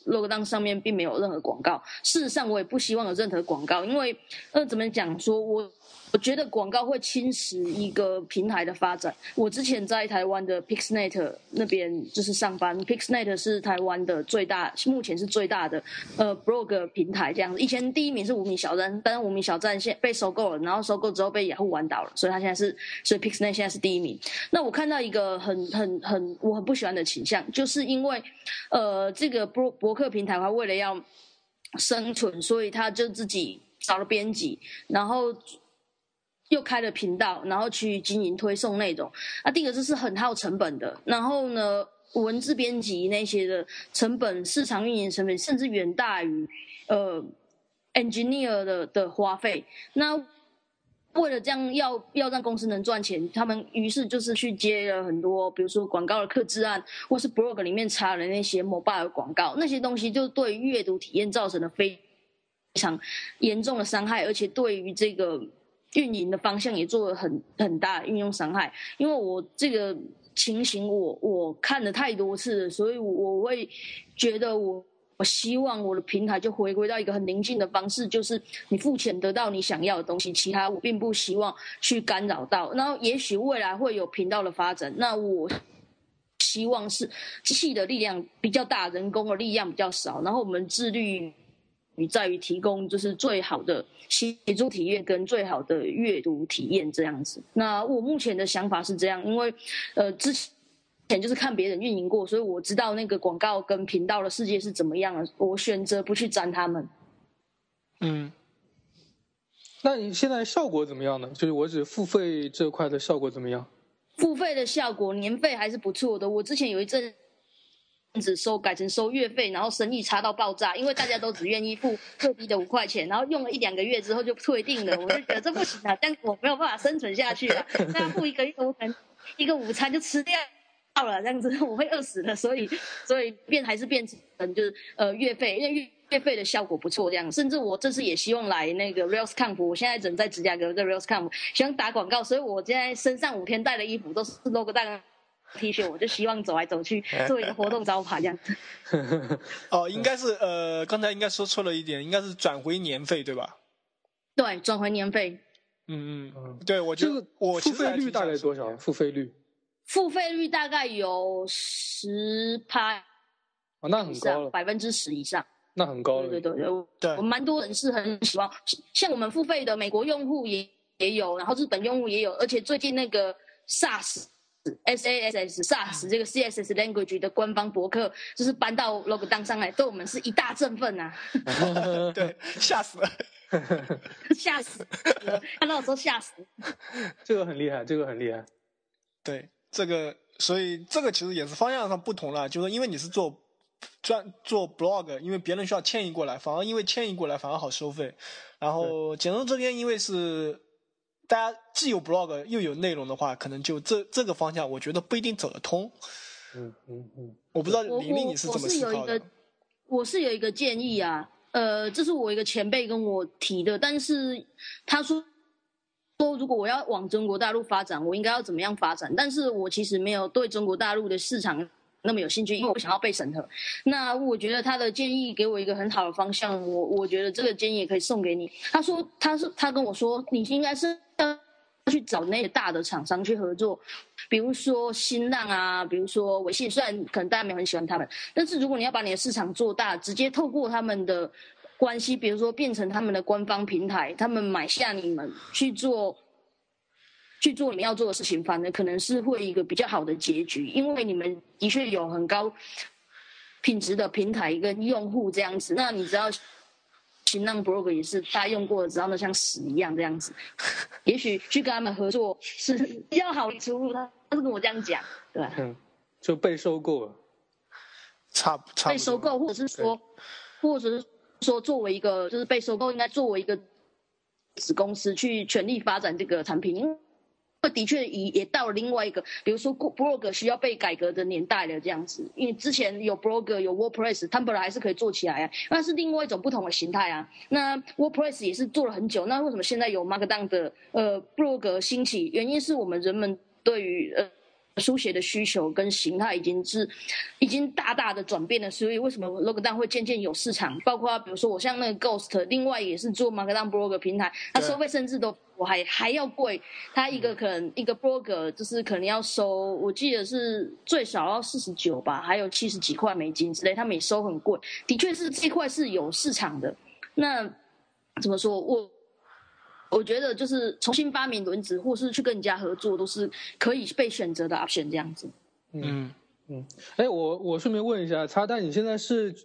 l o g d o w n 上面并没有任何广告，事实上我也不希望有任何广告，因为呃怎么讲说，我我觉得广告会侵蚀一个平台的发展。我之前在台湾的 Pixnet 那边就是上班，Pixnet 是台湾的最大，目前是最大的呃 blog 平台这样子。以前第一名是无名小站，但是无名小站现被收购了，然后收购之后被雅虎玩倒了，所以他现在是，所以 Pixnet 现在是第一名。那我看到一个很很很我很不喜欢的倾向，就是因为呃这个博博客平台，它为了要生存，所以他就自己找了编辑，然后又开了频道，然后去经营推送那种。啊，第一个就是很耗成本的，然后呢，文字编辑那些的成本、市场运营成本，甚至远大于呃 engineer 的的花费。那为了这样要要让公司能赚钱，他们于是就是去接了很多，比如说广告的客制案，或是 blog 里面插了那些 mobile 广告，那些东西就对阅读体验造成了非常严重的伤害，而且对于这个运营的方向也做了很很大的运用伤害。因为我这个情形我我看了太多次了，所以我会觉得我我希望我的平台就回归到一个很宁静的方式，就是你付钱得到你想要的东西，其他我并不希望去干扰到。然后也许未来会有频道的发展，那我希望是机器的力量比较大，人工的力量比较少，然后我们自律于在于提供就是最好的写作体验跟最好的阅读体验这样子。那我目前的想法是这样，因为呃之前。前就是看别人运营过，所以我知道那个广告跟频道的世界是怎么样的。我选择不去沾他们。嗯，那你现在效果怎么样呢？就是我指付费这块的效果怎么样？付费的效果，年费还是不错的。我之前有一阵子收改成收月费，然后生意差到爆炸，因为大家都只愿意付最低的五块钱，然后用了一两个月之后就退订了。我就觉得这不行啊，但我没有办法生存下去了。*laughs* 那付一个月，我可能一个午餐就吃掉。到了这样子，我会饿死的，所以所以变还是变成就是呃月费，因为月月费的效果不错，这样。甚至我这次也希望来那个 Rails Camp，我现在正在芝加哥的 Rails Camp，希望打广告，所以我现在身上五天带的衣服都是 logo 带 T 恤，我就希望走来走去 *laughs* 做一个活动招牌这样子。*laughs* 哦，应该是呃，刚才应该说错了一点，应该是转回年费对吧？对，转回年费。嗯嗯嗯，对我觉得我付费率大概多少？付费率？付费率大概有十趴，哦，那很高了，百分之十以上，那很高了。对对对，对，我蛮多人是很喜欢，像我们付费的美国用户也也有，然后日本用户也有，而且最近那个 SaaS S A S S SaaS 这个 C S S language 的官方博客，就是搬到 Log 当上来，对我们是一大振奋呐。*laughs* 对，吓死了，*laughs* 吓死了，看到的时候吓死。*laughs* 这个很厉害，这个很厉害，对。这个，所以这个其实也是方向上不同了，就是因为你是做专做 blog，因为别人需要迁移过来，反而因为迁移过来反而好收费。然后简中这边因为是大家既有 blog 又有内容的话，可能就这这个方向，我觉得不一定走得通。嗯嗯嗯，我不知道玲玲你是怎么思考的。我是有一个建议啊，呃，这是我一个前辈跟我提的，但是他说。说如果我要往中国大陆发展，我应该要怎么样发展？但是我其实没有对中国大陆的市场那么有兴趣，因为我不想要被审核。那我觉得他的建议给我一个很好的方向，我我觉得这个建议也可以送给你。他说他是他跟我说，你应该是要去找那些大的厂商去合作，比如说新浪啊，比如说微信，虽然可能大家没有很喜欢他们，但是如果你要把你的市场做大，直接透过他们的。关系，比如说变成他们的官方平台，他们买下你们去做，去做你们要做的事情，反而可能是会一个比较好的结局，因为你们的确有很高品质的平台跟用户这样子。那你知道，新浪 blog 也是大家用过，知道那像屎一样这样子。*laughs* 也许去跟他们合作是比较好的出路。他他是跟我这样讲，对吧？嗯，就被收购了，差差被收购，或者是说，或者是。说作为一个就是被收购，应该作为一个子公司去全力发展这个产品，因为的确也也到了另外一个，比如说 blog 需要被改革的年代了这样子。因为之前有 blog 有 WordPress，它本来还是可以做起来啊，那是另外一种不同的形态啊。那 WordPress 也是做了很久，那为什么现在有 Markdown 的呃 blog 兴起？原因是我们人们对于呃。书写的需求跟形态已经是已经大大的转变了，所以为什么 Logdown 会渐渐有市场？包括比如说我像那个 Ghost，另外也是做 Markdown blog 平台，它收费甚至都我还还要贵。他一个可能一个 blog 就是可能要收，我记得是最少要四十九吧，还有七十几块美金之类，他们也收很贵。的确是这块是有市场的。那怎么说我？我觉得就是重新发明轮子，或是去跟人家合作，都是可以被选择的 option 这样子。嗯嗯，哎，我我顺便问一下，插蛋，你现在是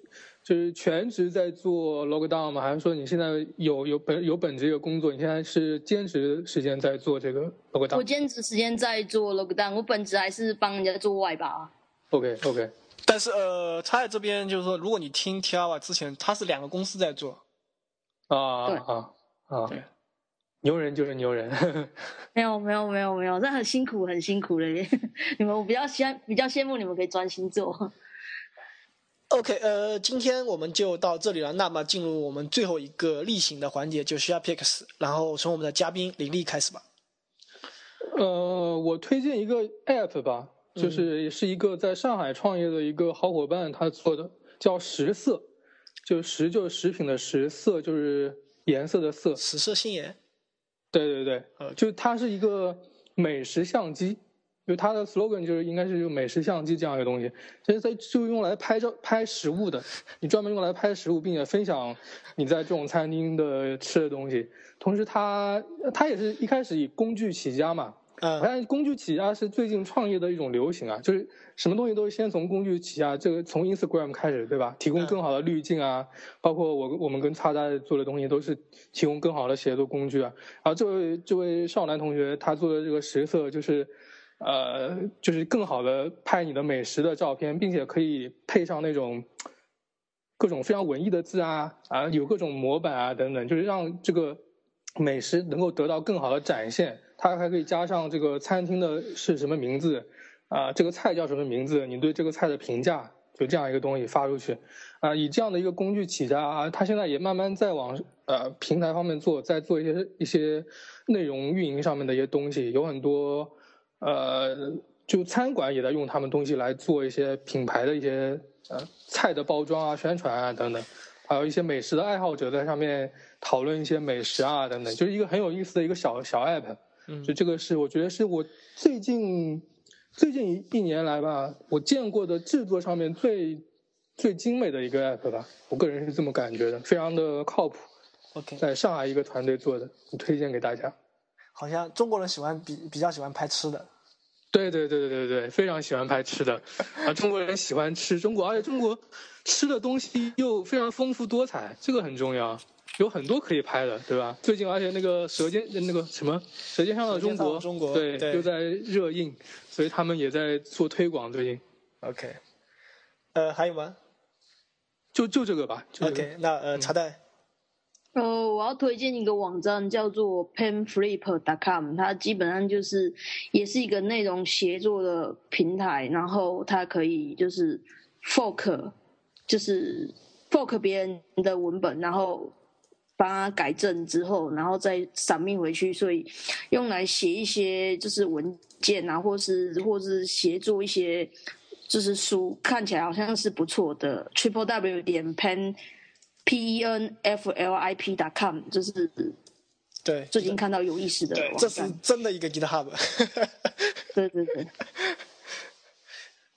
就是全职在做 lockdown 吗？还是说你现在有有本有本职一个工作？你现在是兼职时间在做这个 lockdown？我兼职时间在做 lockdown，我本职还是帮人家做外包。OK OK，但是呃，他在这边就是说，如果你听 T R 之前，他是两个公司在做。啊啊啊！对。牛人就是牛人，*laughs* 没有没有没有没有，这很辛苦很辛苦的。*laughs* 你们我比较羡比较羡慕你们可以专心做。OK，呃，今天我们就到这里了。那么进入我们最后一个例行的环节，就 Share Picks，然后从我们的嘉宾林立开始吧。呃，我推荐一个 App 吧，就是也是一个在上海创业的一个好伙伴他做的，叫食色。就食就是食品的食，色就是颜色的色，食色性也。对对对，呃，就它是一个美食相机，就它的 slogan 就是应该是用美食相机这样一个东西，其实它就用来拍照拍食物的，你专门用来拍食物，并且分享你在这种餐厅的吃的东西。同时它，它也是一开始以工具起家嘛。嗯，我看工具起家是最近创业的一种流行啊，就是什么东西都是先从工具起家，这个从 Instagram 开始，对吧？提供更好的滤镜啊，包括我我们跟叉叉做的东西都是提供更好的写作工具啊。然后这位这位少男同学他做的这个实色就是，呃，就是更好的拍你的美食的照片，并且可以配上那种各种非常文艺的字啊啊，有各种模板啊等等，就是让这个美食能够得到更好的展现。它还可以加上这个餐厅的是什么名字，啊，这个菜叫什么名字？你对这个菜的评价，就这样一个东西发出去，啊，以这样的一个工具起家啊，它现在也慢慢在往呃平台方面做，在做一些一些内容运营上面的一些东西，有很多呃，就餐馆也在用他们东西来做一些品牌的一些呃菜的包装啊、宣传啊等等，还有一些美食的爱好者在上面讨论一些美食啊等等，就是一个很有意思的一个小小 app。嗯就这个是，我觉得是我最近最近一一年来吧，我见过的制作上面最最精美的一个 app 吧，我个人是这么感觉的，非常的靠谱。OK，在上海一个团队做的，推荐给大家。好像中国人喜欢比比较喜欢拍吃的。对对对对对对，非常喜欢拍吃的啊！中国人喜欢吃中国，而且中国吃的东西又非常丰富多彩，这个很重要。有很多可以拍的，对吧？最近而且那个《舌尖》那个什么《舌尖上的中国》，中国对，又在热映，所以他们也在做推广。最近，OK，呃，还有吗？就就这个吧。OK，那呃，茶袋。呃，我要推荐一个网站，叫做 penflip.com，它基本上就是也是一个内容协作的平台，然后它可以就是 fork，就是 fork 别人的文本，然后。把它改正之后，然后再闪命回去，所以用来写一些就是文件啊，或是或是协助一些就是书，看起来好像是不错的。Triple W 点 Pen P E N F L I P dot com，就是对最近看到有意思的，这是真的一个 GitHub。对 *laughs* 对对。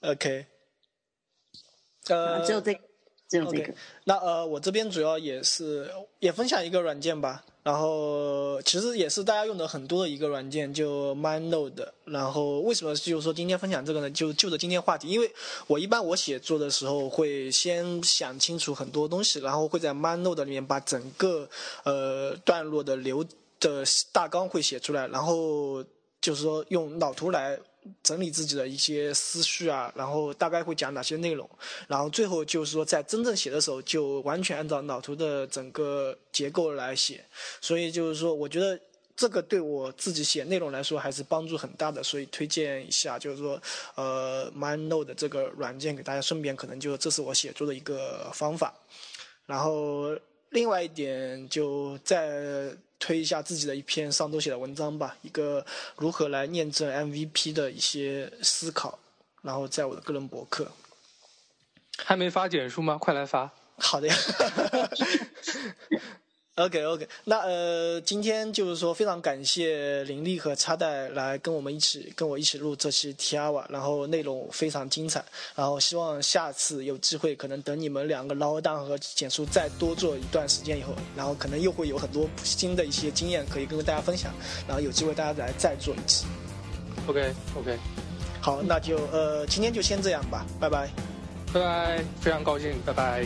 *laughs* OK，呃，只有这。OK，那呃，我这边主要也是也分享一个软件吧，然后其实也是大家用的很多的一个软件，就 MindNode。然后为什么就是说今天分享这个呢？就就着今天话题，因为我一般我写作的时候会先想清楚很多东西，然后会在 MindNode 里面把整个呃段落的流的大纲会写出来，然后就是说用脑图来。整理自己的一些思绪啊，然后大概会讲哪些内容，然后最后就是说在真正写的时候就完全按照脑图的整个结构来写，所以就是说我觉得这个对我自己写内容来说还是帮助很大的，所以推荐一下，就是说呃 MindNote 这个软件给大家，顺便可能就这是我写作的一个方法，然后另外一点就在。推一下自己的一篇上周写的文章吧，一个如何来验证 MVP 的一些思考，然后在我的个人博客。还没发简书吗？快来发！好的呀。*laughs* OK OK，那呃，今天就是说非常感谢林立和插袋来跟我们一起跟我一起录这期 T R 瓦，然后内容非常精彩，然后希望下次有机会，可能等你们两个捞蛋和简书再多做一段时间以后，然后可能又会有很多新的一些经验可以跟大家分享，然后有机会大家来再做一期。OK OK，好，那就呃今天就先这样吧，拜拜，拜拜，非常高兴，拜拜。